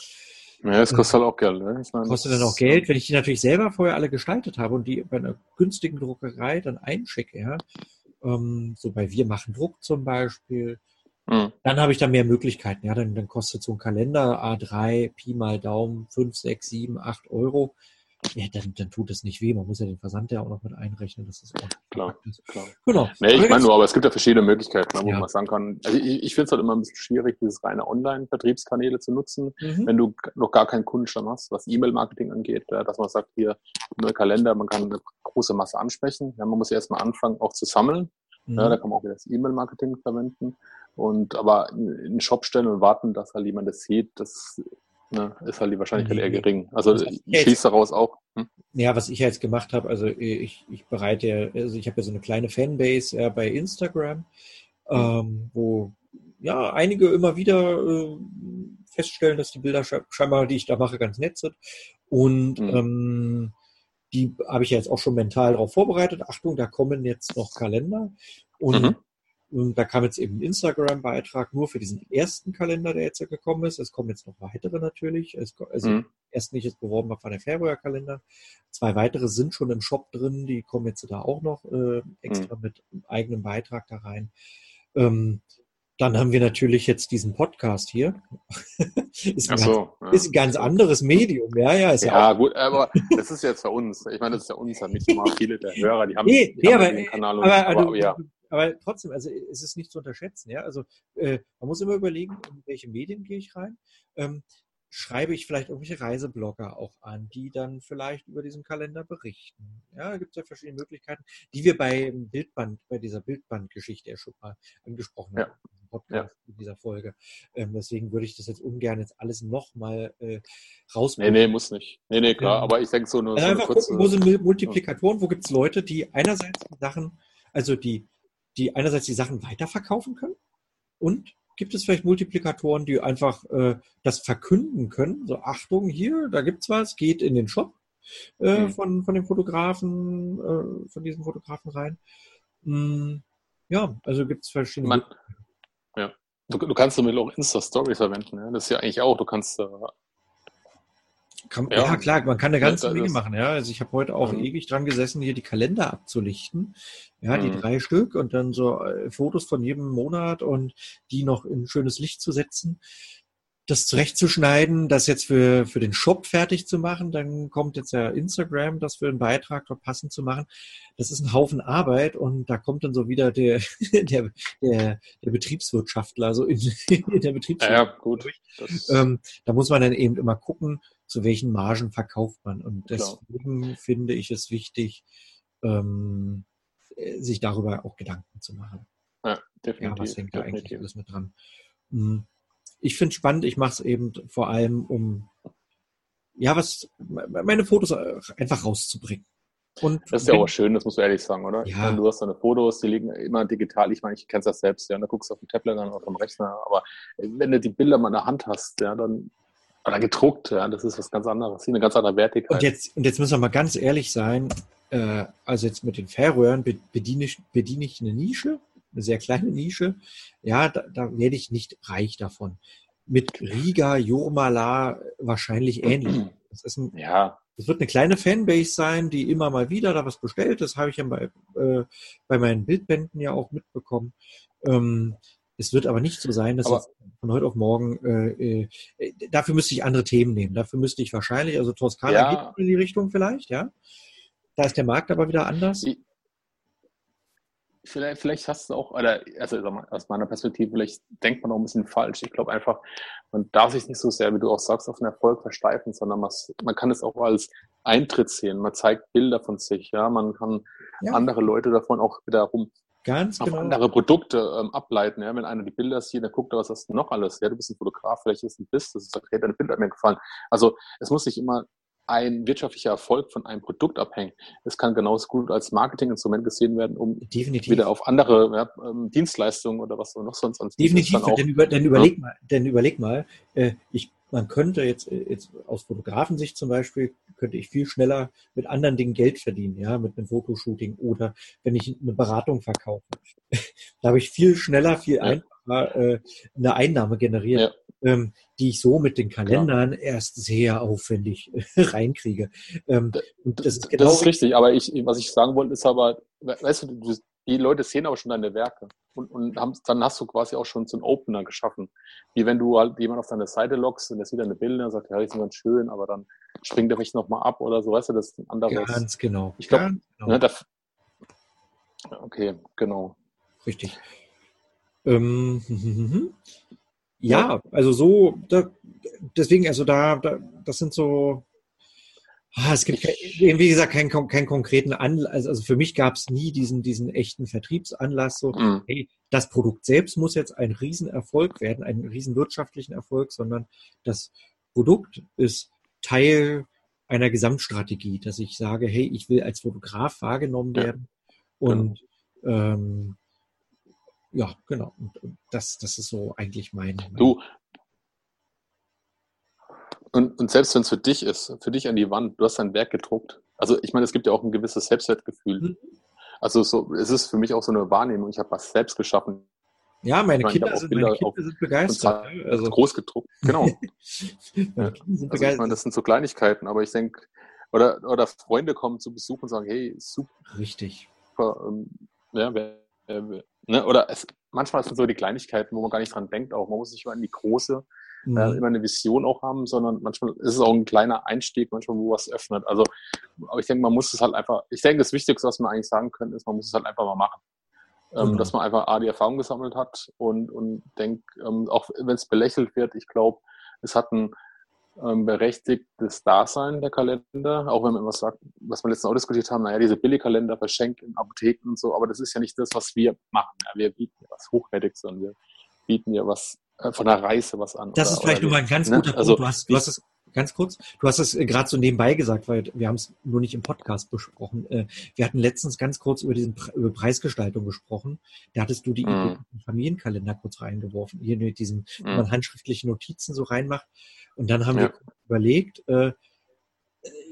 Ja, das kostet halt auch Geld. Ne? Meine, kostet dann auch Geld, wenn ich die natürlich selber vorher alle gestaltet habe und die bei einer günstigen Druckerei dann einschicke, ja. Ähm, so bei Wir machen Druck zum Beispiel Mhm. Dann habe ich da mehr Möglichkeiten. Ja, dann, dann kostet so ein Kalender A3, Pi mal Daumen, 5, 6, 7, 8 Euro. Ja, dann, dann tut es nicht weh. Man muss ja den Versand ja auch noch mit einrechnen. Das ist auch klar, klar. Genau. Nee, ich meine nur, aber es gibt ja verschiedene Möglichkeiten, ne, wo ja. man sagen kann. Also ich, ich finde es halt immer ein bisschen schwierig, dieses reine Online-Vertriebskanäle zu nutzen, mhm. wenn du noch gar keinen Kundenstamm hast, was E-Mail-Marketing angeht, dass man sagt, hier, neue Kalender, man kann eine große Masse ansprechen. Ja, man muss ja erstmal anfangen, auch zu sammeln. Mhm. Ja, da kann man auch wieder das E-Mail-Marketing verwenden. Und aber in den Shop stellen und warten, dass halt jemand das sieht, das ne, ist halt die Wahrscheinlichkeit eher gering. Also ich schließe daraus auch. Hm? Ja, was ich jetzt gemacht habe, also ich, ich bereite, also ich habe ja so eine kleine Fanbase ja, bei Instagram, hm. ähm, wo ja einige immer wieder äh, feststellen, dass die Bilder scheinbar, die ich da mache, ganz nett sind. Und hm. ähm, die habe ich ja jetzt auch schon mental darauf vorbereitet. Achtung, da kommen jetzt noch Kalender. Und mhm. Da kam jetzt eben ein Instagram-Beitrag nur für diesen ersten Kalender, der jetzt ja gekommen ist. Es kommen jetzt noch weitere natürlich. Es, also mhm. erst nicht jetzt beworben war der Färöer-Kalender. Zwei weitere sind schon im Shop drin, die kommen jetzt da auch noch äh, extra mhm. mit eigenem Beitrag da rein. Ähm, dann haben wir natürlich jetzt diesen Podcast hier. ist, ein so, ganz, ja. ist ein ganz anderes Medium, ja, ja. Ist ja, ja gut, aber das ist jetzt für uns. Ich meine, das ist ja uns, nicht mal viele der Hörer, die haben, nee, die nee, haben aber, den Kanal. Und, aber, aber, ja aber trotzdem, also es ist nicht zu unterschätzen. Ja? Also äh, man muss immer überlegen, in welche Medien gehe ich rein. Ähm, schreibe ich vielleicht irgendwelche Reiseblogger auch an, die dann vielleicht über diesen Kalender berichten. Ja, da gibt es ja verschiedene Möglichkeiten, die wir beim Bildband, bei dieser Bildbandgeschichte ja schon mal angesprochen ja. haben. Podcast ja. in dieser Folge. Ähm, deswegen würde ich das jetzt ungern jetzt alles nochmal äh, rausbringen. Nee, nee, muss nicht. Nee, nee, klar. Ähm, aber ich denke so nur. Also so einfach kurze, gucken, wo sind Multiplikatoren, wo gibt es Leute, die einerseits Sachen, also die die einerseits die Sachen weiterverkaufen können und gibt es vielleicht Multiplikatoren, die einfach äh, das verkünden können. So, Achtung, hier, da gibt's was, geht in den Shop äh, mhm. von, von den Fotografen, äh, von diesen Fotografen rein. Hm, ja, also gibt es verschiedene. Man, ja. Du, du kannst damit auch Insta-Stories verwenden. Ja? Das ist ja eigentlich auch, du kannst äh, kann, ja. ja. klar, man kann eine ganze ja, Menge machen. Ja, also ich habe heute auch mhm. ewig dran gesessen, hier die Kalender abzulichten. Ja, mhm. die drei Stück und dann so äh, Fotos von jedem Monat und die noch in schönes Licht zu setzen, das zurechtzuschneiden, das jetzt für, für den Shop fertig zu machen. Dann kommt jetzt ja Instagram, das für einen Beitrag dort passend zu machen. Das ist ein Haufen Arbeit und da kommt dann so wieder der, der, der, der Betriebswirtschaftler, so in, in der Betriebswirtschaft. Ja, gut. Ähm, da muss man dann eben immer gucken, zu welchen Margen verkauft man. Und deswegen Klar. finde ich es wichtig, ähm, äh, sich darüber auch Gedanken zu machen. Ja, definitiv. Ja, was hängt da eigentlich alles mit dran? Hm. Ich finde es spannend, ich mache es eben vor allem, um ja, was meine Fotos äh, einfach rauszubringen. Und das ist ja auch schön, das musst du ehrlich sagen, oder? Ja. Meine, du hast deine Fotos, die liegen immer digital. Ich meine, ich kenne das selbst, ja. Da guckst du auf dem Tablet an oder auf dem Rechner. Aber wenn du die Bilder mal in der Hand hast, ja, dann oder gedruckt, ja, das ist was ganz anderes, eine ganz andere Wertigkeit. Und jetzt, und jetzt müssen wir mal ganz ehrlich sein, äh, also jetzt mit den Fernröhren bediene ich, bediene ich eine Nische, eine sehr kleine Nische. Ja, da, da werde ich nicht reich davon. Mit Riga, Jurmala wahrscheinlich ähnlich. Das ist ein, ja. Das wird eine kleine Fanbase sein, die immer mal wieder da was bestellt. Das habe ich ja bei, äh, bei meinen Bildbänden ja auch mitbekommen. Ähm, Es wird aber nicht so sein, dass von heute auf morgen, äh, äh, dafür müsste ich andere Themen nehmen. Dafür müsste ich wahrscheinlich, also Toskana Ja. geht in die Richtung vielleicht, ja. Da ist der Markt aber wieder anders. Ich- Vielleicht, vielleicht hast du auch, oder also aus meiner Perspektive, vielleicht denkt man auch ein bisschen falsch. Ich glaube einfach, man darf sich nicht so sehr, wie du auch sagst, auf den Erfolg versteifen, sondern man, man kann es auch als Eintritt sehen. Man zeigt Bilder von sich, ja, man kann Ja. andere Leute davon auch wiederum Ganz auf genau. andere Produkte ähm, ableiten. Ja? Wenn einer die Bilder sieht, dann guckt er, was hast du noch alles? Ja, du bist ein Fotograf, vielleicht ist ein Biss, das ist okay, deine Bilder mir gefallen. Also es muss nicht immer ein wirtschaftlicher Erfolg von einem Produkt abhängen. Es kann genauso gut als Marketinginstrument gesehen werden, um Definitiv. wieder auf andere ja, ähm, Dienstleistungen oder was noch sonst anzubieten. Definitiv, denn, über, denn überleg mal, denn überleg mal, äh, ich, man könnte jetzt, äh, jetzt aus Fotografensicht zum Beispiel, könnte ich viel schneller mit anderen Dingen Geld verdienen, ja, mit einem Fotoshooting oder wenn ich eine Beratung verkaufe. da habe ich viel schneller, viel Ja. einfacher äh, eine Einnahme generiert, ähm, die ich so mit den Kalendern erst sehr aufwendig reinkriege. Ähm, das ist genau das ist richtig, aber ich, was ich sagen wollte, ist aber, we- weißt du, die Leute sehen aber schon deine Werke und, und haben, dann hast du quasi auch schon so einen Opener geschaffen. Wie wenn du halt jemand auf deine Seite lockst und der sieht deine Bilder und sagt, ja, die sind ganz schön, aber dann springt er vielleicht nochmal ab oder so, weißt du, das ist ein anderes. ganz genau. Ich glaub, ganz genau. Ne, okay, genau. Richtig. Ähm, ja, also so, da, deswegen, also da, da, das sind so, ah, es gibt, kein, wie gesagt, keinen kein konkreten Anlass, also, also für mich gab es nie diesen, diesen echten Vertriebsanlass, so, Mhm. hey, das Produkt selbst muss jetzt ein Riesenerfolg werden, einen riesen wirtschaftlichen Erfolg, sondern das Produkt ist Teil einer Gesamtstrategie, dass ich sage, hey, ich will als Fotograf wahrgenommen Ja, werden und ähm, ja, genau. Und, und das, das ist so eigentlich mein. mein Du, und, und selbst wenn es für dich ist, für dich an die Wand, du hast dein Werk gedruckt. Also ich meine, es gibt ja auch ein gewisses Selbstwertgefühl. Mhm. Also so, es ist für mich auch so eine Wahrnehmung. Ich habe was selbst geschaffen ja, meine meine, Kinder, sind, Bilder meine Kinder auf- sind begeistert. ja, also, groß gedruckt. Genau. Ja. Also ich begeistert. meine, das sind so Kleinigkeiten, aber ich denke, oder, oder Freunde kommen zu Besuch und sagen, hey, super, Richtig. ähm, ja, wer, ne? oder es, manchmal sind so die Kleinigkeiten, wo man gar nicht dran denkt, auch man muss nicht immer an die große äh, Mhm. immer eine Vision auch haben, sondern manchmal ist es auch ein kleiner Einstieg, manchmal wo was öffnet. Also, aber ich denke, man muss es halt einfach, ich denke, das Wichtigste, was man eigentlich sagen können, ist, man muss es halt einfach mal machen. Ähm, Genau. Dass man einfach A, die Erfahrung gesammelt hat und, und denkt, ähm, auch wenn es belächelt wird, ich glaube, es hat ein ähm, berechtigtes Dasein, der Kalender, auch wenn man immer sagt, was wir letztens auch diskutiert haben, naja, diese Billigkalender verschenkt in Apotheken und so, aber das ist ja nicht das, was wir machen. Ja, wir bieten ja was Hochwertiges, sondern wir bieten ja was äh, von der Reise was an. Das oder- ist vielleicht nur ein ganz ne? guter Punkt. Also, du hast, du hast es ganz kurz, du hast es äh, gerade so nebenbei gesagt, weil wir haben es nur nicht im Podcast besprochen. Äh, Wir hatten letztens ganz kurz über diesen über Preisgestaltung gesprochen. Da hattest du die Mhm. Familienkalender kurz reingeworfen, hier mit diesem, Mhm. man handschriftliche Notizen so reinmacht. Und dann haben Ja. wir überlegt, äh,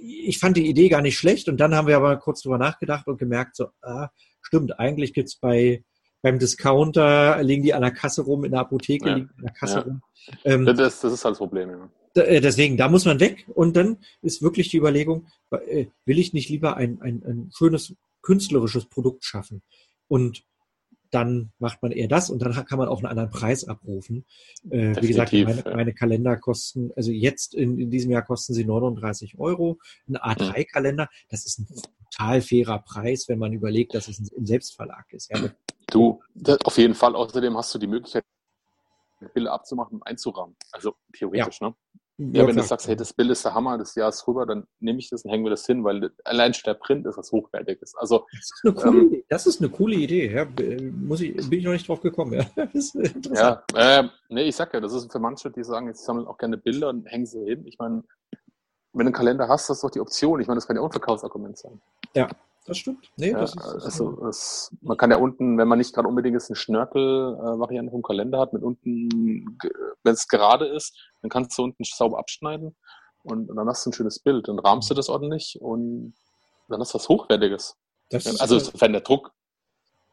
ich fand die Idee gar nicht schlecht und dann haben wir aber kurz drüber nachgedacht und gemerkt, so, ah, stimmt, eigentlich gibt's bei beim Discounter liegen die an der Kasse rum, in der Apotheke Ja. liegen die an der Kasse Ja. rum. Ähm, Das, das ist halt das Problem, ja. da- äh, deswegen, da muss man weg und dann ist wirklich die Überlegung, äh, will ich nicht lieber ein, ein, ein schönes künstlerisches Produkt schaffen und dann macht man eher das und dann kann man auch einen anderen Preis abrufen. Äh, wie gesagt, meine, ja. meine Kalender kosten, also jetzt in, in diesem Jahr kosten sie 39 Euro. Ein A3-Kalender, das ist ein total fairer Preis, wenn man überlegt, dass es ein, ein Selbstverlag ist. Ja, Du, das, auf jeden Fall. Außerdem hast du die Möglichkeit, Bilder abzumachen und einzurahmen. Also theoretisch, ne? Ja, wenn du klar. sagst, hey, das Bild ist der Hammer, das Jahr ist rüber, dann nehme ich das und hängen wir das hin, weil allein schon der Print ist was Hochwertiges. Also, Das ist eine coole Ähm, Idee. Das ist eine coole Idee. Ja, b- muss ich, bin ich noch nicht drauf gekommen. Ja. Ist ja, äh, nee, ich sag ja, das ist für manche, die sagen, sie sammeln auch gerne Bilder und hängen sie hin. Ich meine, wenn du einen Kalender hast, das ist doch die Option. Ich meine, das kann ja auch ein Verkaufsargument sein. Das stimmt. Nee, Ja, das ist, das also es, man kann ja unten, wenn man nicht gerade unbedingt jetzt eine Schnörkel-Variante vom Kalender hat, mit unten, wenn es gerade ist, dann kannst du unten sauber abschneiden und, und dann hast du ein schönes Bild. Dann rahmst du das ordentlich und dann hast du was Hochwertiges. das ist, Also äh, sofern der Druck.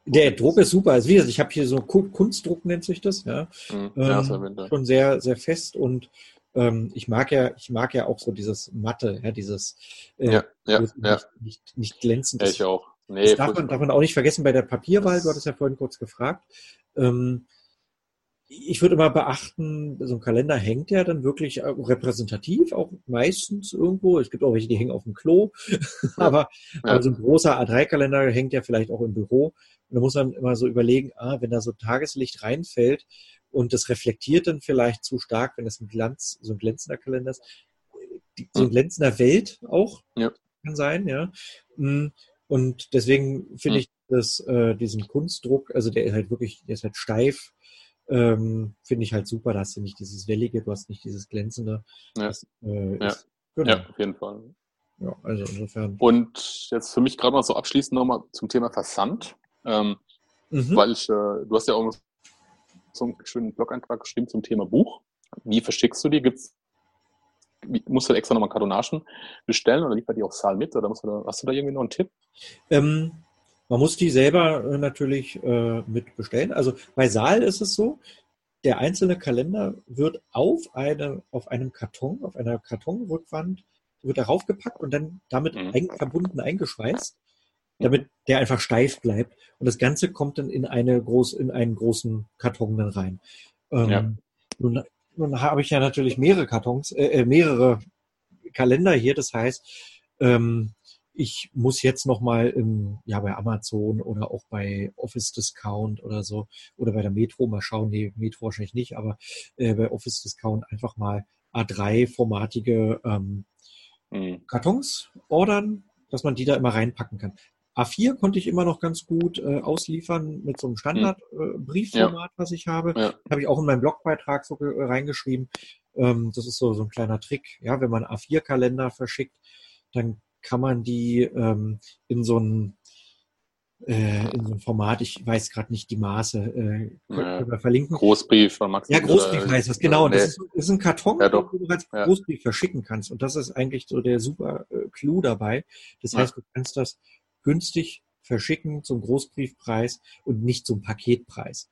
der Druck ist super. Also wie gesagt, ich habe hier so Ku- Kunstdruck nennt sich das, ja. Hm, ja Ähm, Winter. schon sehr, sehr fest und ähm, ich mag ja, ich mag ja auch so dieses Matte, ja, dieses äh, Ja, es ja, nicht, nicht, nicht glänzend ja, ich auch. Nee, Das darf man, darf man auch nicht vergessen bei der Papierwahl, du hattest ja vorhin kurz gefragt. Ähm, ich würde immer beachten, so ein Kalender hängt ja dann wirklich äh, repräsentativ, auch meistens irgendwo. Es gibt auch welche, die hängen auf dem Klo, aber, ja. aber so ein großer A3-Kalender hängt ja vielleicht auch im Büro. Und da muss man immer so überlegen, ah, wenn da so Tageslicht reinfällt und das reflektiert dann vielleicht zu stark, wenn das ein Glanz, so ein glänzender Kalender ist, so ein hm. glänzender Welt auch ja. kann sein, ja. Mm, und deswegen finde hm. ich das, äh, diesen Kunstdruck, also der ist halt wirklich, der ist halt steif, ähm, finde ich halt super. Da hast du nicht dieses Wellige, du hast nicht dieses Glänzende. Ja, das, äh, ja. Ist, genau. ja auf jeden Fall. Ja, also insofern. Und jetzt für mich gerade mal so abschließend nochmal zum Thema Versand. Ähm, mhm. Weil ich, äh, du hast ja auch so einen schönen Blog-Eintrag geschrieben zum Thema Buch. Wie verschickst du die? Gibt's, musst du extra nochmal Kartonagen bestellen oder liefert die auch Saal mit? Oder musst du da, hast du da irgendwie noch einen Tipp? Ähm, man muss die selber äh, natürlich äh, mit bestellen. Also bei Saal ist es so, der einzelne Kalender wird auf, eine, auf einem Karton, auf einer Kartonrückwand, wird darauf gepackt und dann damit mhm. ein, verbunden eingeschweißt, damit der einfach steif bleibt. Und das Ganze kommt dann in, eine groß, in einen großen Karton dann rein. Ähm, ja. nun, nun habe ich ja natürlich mehrere Kartons, äh, äh mehrere Kalender hier. Das heißt, ähm, ich muss jetzt nochmal im, ja, bei Amazon oder auch bei Office Discount oder so oder bei der Metro mal schauen, nee, Metro wahrscheinlich nicht, aber äh, bei Office Discount einfach mal A3-formatige ähm, mhm. Kartons ordern, dass man die da immer reinpacken kann. A4 konnte ich immer noch ganz gut äh, ausliefern mit so einem Standardbriefformat, mhm. äh, ja. was ich habe. Ja. Habe ich auch in meinem Blogbeitrag so äh, reingeschrieben. Ähm, das ist so, so ein kleiner Trick. Ja, wenn man A4-Kalender verschickt, dann kann man die ähm, in so ein äh, in so ein Format, ich weiß gerade nicht die Maße, äh, können wir verlinken. Großbrief von Max. Ja, Großbrief oder, heißt das, genau. Nee. Das ist, ist, ein Karton, ja, den du als Großbrief verschicken kannst. Und das ist eigentlich so der super äh, Clou dabei. Das heißt, du kannst das günstig verschicken zum Großbriefpreis und nicht zum Paketpreis.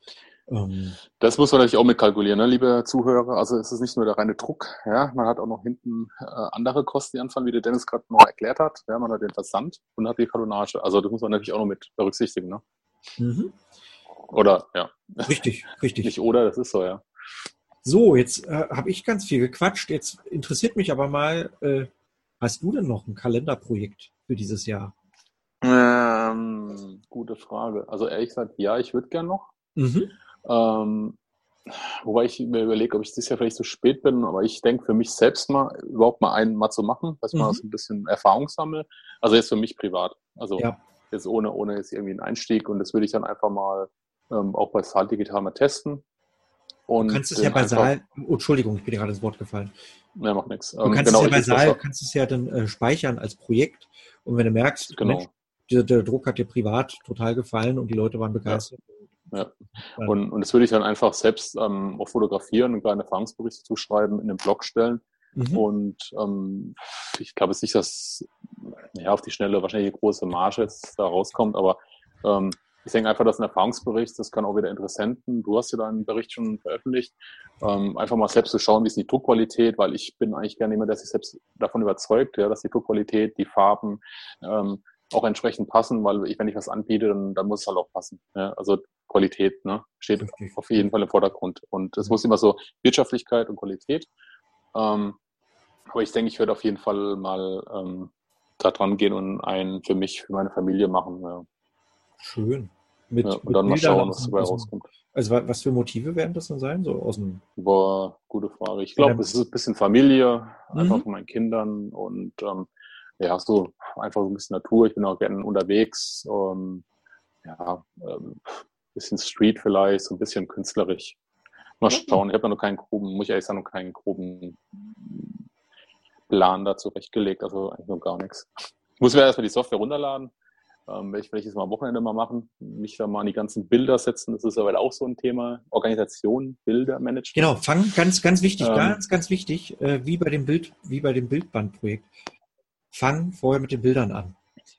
Ähm, das muss man natürlich auch mitkalkulieren, ne, liebe Zuhörer. Also es ist nicht nur der reine Druck, ja, man hat auch noch hinten äh, andere Kosten, die anfallen, wie der Dennis gerade noch erklärt hat. Ja, man hat den Versand und hat die Kartonage. Also das muss man natürlich auch noch mit berücksichtigen. Ne? Mhm. Oder, ja. Richtig, richtig. Nicht oder, das ist so, ja. So, jetzt äh, habe ich ganz viel gequatscht. Jetzt interessiert mich aber mal, äh, hast du denn noch ein Kalenderprojekt für dieses Jahr? Ähm, gute Frage. Also ehrlich gesagt, ja, ich würde gern noch. Mhm. Ähm, wobei ich mir überlege, ob ich dieses Jahr vielleicht zu so spät bin, aber ich denke für mich selbst mal, überhaupt mal einen mal zu machen, dass ich mhm. mal so ein bisschen Erfahrung sammle. Also jetzt für mich privat. Also ja. jetzt ohne, ohne jetzt irgendwie einen Einstieg und das würde ich dann einfach mal ähm, auch bei Saal Digital mal testen. Und du kannst es ja bei Saal, oh, Entschuldigung, ich bin dir gerade ins Wort gefallen. Ja, macht nichts. Du kannst genau, es ja bei Saal, kannst es ja dann äh, speichern als Projekt und wenn du merkst, genau. Mensch, der, der, Druck hat dir privat total gefallen und die Leute waren begeistert, ja. Ja. Und, und das würde ich dann einfach selbst ähm, auch fotografieren und kleine Erfahrungsberichte zuschreiben, in den Blog stellen. Mhm. Und ähm, ich glaube jetzt nicht, dass ja, auf die Schnelle wahrscheinlich eine große Marge jetzt da rauskommt, aber ähm, ich denke einfach, dass ein Erfahrungsbericht, das kann auch wieder Interessenten, du hast ja deinen Bericht schon veröffentlicht, ähm, einfach mal selbst zu schauen, wie ist die Druckqualität, weil ich bin eigentlich gerne immer, der sich selbst davon überzeugt, ja, dass die Druckqualität, die Farben, ähm, auch entsprechend passen, weil ich, wenn ich was anbiete, dann, dann muss es halt auch passen. Ja? Also Qualität ne? steht okay. auf jeden Fall im Vordergrund. Und es muss immer so Wirtschaftlichkeit und Qualität. Ähm, aber ich denke, ich werde auf jeden Fall mal ähm, da dran gehen und einen für mich, für meine Familie machen. Ja. Schön. Mit, ja, und mit dann mal schauen, was dabei rauskommt. Also was für Motive werden das dann sein? So aus dem Boah, gute Frage. Ich glaube, es ist ein bisschen Familie, einfach mhm. von meinen Kindern und ähm, ja, so einfach so ein bisschen Natur. Ich bin auch gerne unterwegs. Ähm, ja, ähm, bisschen Street vielleicht, so ein bisschen künstlerisch. Mal schauen. Ich habe noch keinen groben, muss ich ehrlich sagen, noch keinen groben Plan da zurechtgelegt, also eigentlich noch gar nichts. Ich muss mir erstmal die Software runterladen. Ähm, werde ich jetzt mal am Wochenende mal machen, mich da mal an die ganzen Bilder setzen. Das ist aber auch so ein Thema. Organisation, Bilder, Management. Genau, fang ganz, ganz wichtig, ähm, ganz, ganz wichtig, äh, wie bei dem Bild, wie bei dem Bildbandprojekt fang vorher mit den Bildern an.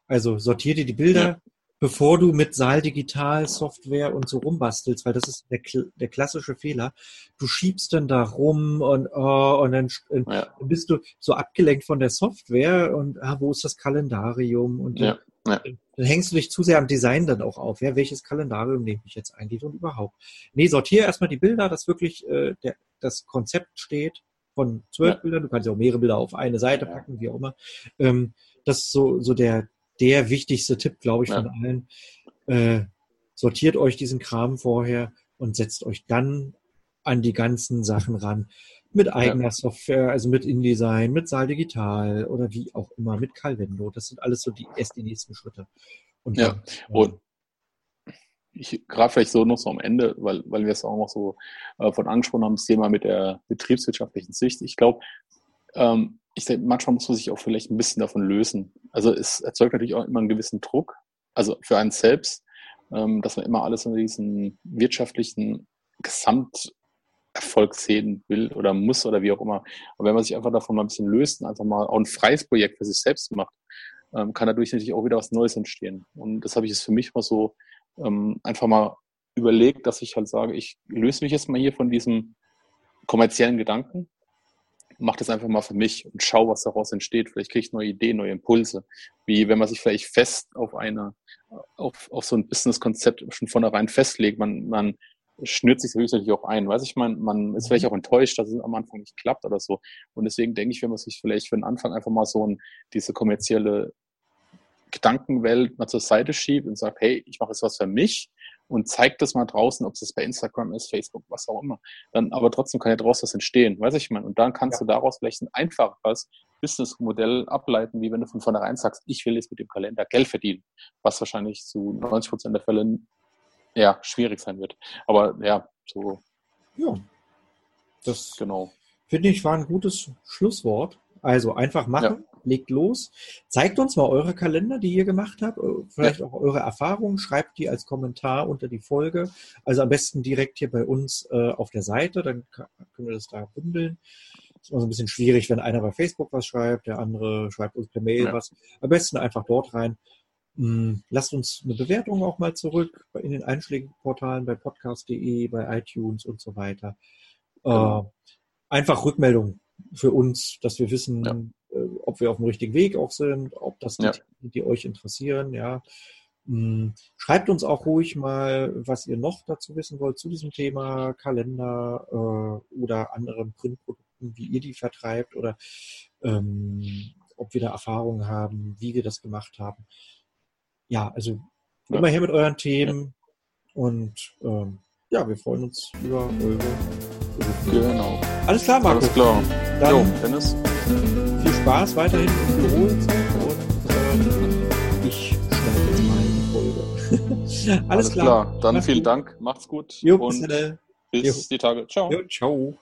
Also sortier dir die Bilder, ja. bevor du mit Saal Digital Software und so rumbastelst, weil das ist der, der klassische Fehler. Du schiebst dann da rum und, oh, und dann ja. bist du so abgelenkt von der Software und ah, wo ist das Kalendarium und ja. Ja. Dann hängst du dich zu sehr am Design dann auch auf. Ja, welches Kalendarium nehme ich jetzt eigentlich und überhaupt? Nee, sortiere erstmal die Bilder, dass wirklich äh, der, das Konzept steht von zwölf ja. Bildern. Du kannst ja auch mehrere Bilder auf eine Seite packen, wie auch immer. Ähm, das ist so, so der, der wichtigste Tipp, glaube ich, von allen. Äh, sortiert euch diesen Kram vorher und setzt euch dann an die ganzen Sachen ran. Mit eigener ja. Software, also mit InDesign, mit Saal Digital oder wie auch immer, mit Calvendo. Das sind alles so die erst die nächsten Schritte. Und ja, dann, und ich gerade vielleicht so noch so am Ende, weil, weil wir es auch noch so äh, von angesprochen haben, das Thema mit der betriebswirtschaftlichen Sicht. Ich glaube, ähm, ich denke, manchmal muss man sich auch vielleicht ein bisschen davon lösen. Also es erzeugt natürlich auch immer einen gewissen Druck, also für einen selbst, ähm, dass man immer alles in diesen wirtschaftlichen Gesamterfolg sehen will oder muss oder wie auch immer. Aber wenn man sich einfach davon mal ein bisschen löst und einfach mal auch ein freies Projekt für sich selbst macht, ähm, kann dadurch natürlich auch wieder was Neues entstehen. Und das habe ich jetzt für mich mal so ähm, einfach mal überlegt, dass ich halt sage, ich löse mich jetzt mal hier von diesem kommerziellen Gedanken, mache das einfach mal für mich und schaue, was daraus entsteht. Vielleicht kriege ich neue Ideen, neue Impulse. Wie wenn man sich vielleicht fest auf eine, auf, auf so ein Business-Konzept schon vornherein festlegt. Man, man schnürt sich natürlich auch ein. Weiß ich, man, man ist vielleicht mhm. auch enttäuscht, dass es am Anfang nicht klappt oder so. Und deswegen denke ich, wenn man sich vielleicht für den Anfang einfach mal so ein, diese kommerzielle Gedankenwelt mal zur Seite schiebt und sagt, hey, ich mache jetzt was für mich und zeigt das mal draußen, ob es bei Instagram ist, Facebook, was auch immer. Dann aber trotzdem kann ja daraus was entstehen, weiß ich mal. Und dann kannst ja. du daraus vielleicht ein einfaches Businessmodell ableiten, wie wenn du von vornherein sagst, ich will jetzt mit dem Kalender Geld verdienen, was wahrscheinlich zu 90 Prozent der Fälle ja, schwierig sein wird. Aber ja, so. Ja. Das genau. finde ich war ein gutes Schlusswort. Also einfach machen, ja. Legt los. Zeigt uns mal eure Kalender, die ihr gemacht habt, äh, vielleicht ja. auch eure Erfahrungen, schreibt die als Kommentar unter die Folge. Also am besten direkt hier bei uns äh, auf der Seite, dann können wir das da bündeln. Ist immer so ein bisschen schwierig, wenn einer bei Facebook was schreibt, der andere schreibt uns per Mail ja. was. Am besten einfach dort rein. Hm, lasst uns eine Bewertung auch mal zurück in den Einschlägeportalen bei podcast.de, bei iTunes und so weiter. Äh, einfach Rückmeldung für uns, dass wir wissen, ja. Äh, ob wir auf dem richtigen Weg auch sind, ob das die, ja. Themen, die euch interessieren, ja. Hm, schreibt uns auch ruhig mal, was ihr noch dazu wissen wollt zu diesem Thema Kalender äh, oder anderen Printprodukten, wie ihr die vertreibt oder ähm, ob wir da Erfahrungen haben, wie wir das gemacht haben. Ja, also ja. immer her mit euren Themen und ähm, ja, wir freuen uns über eure Genau. Alles klar, Marco. Alles klar. Dann jo, Dennis. Spaß weiterhin im Büro und äh, ich schneide jetzt mal die Folge. Alles, Alles klar. klar. Dann Mach's vielen gut. Dank. Macht's gut. Jo, und bis, bis die Tage. Ciao. Jo, ciao.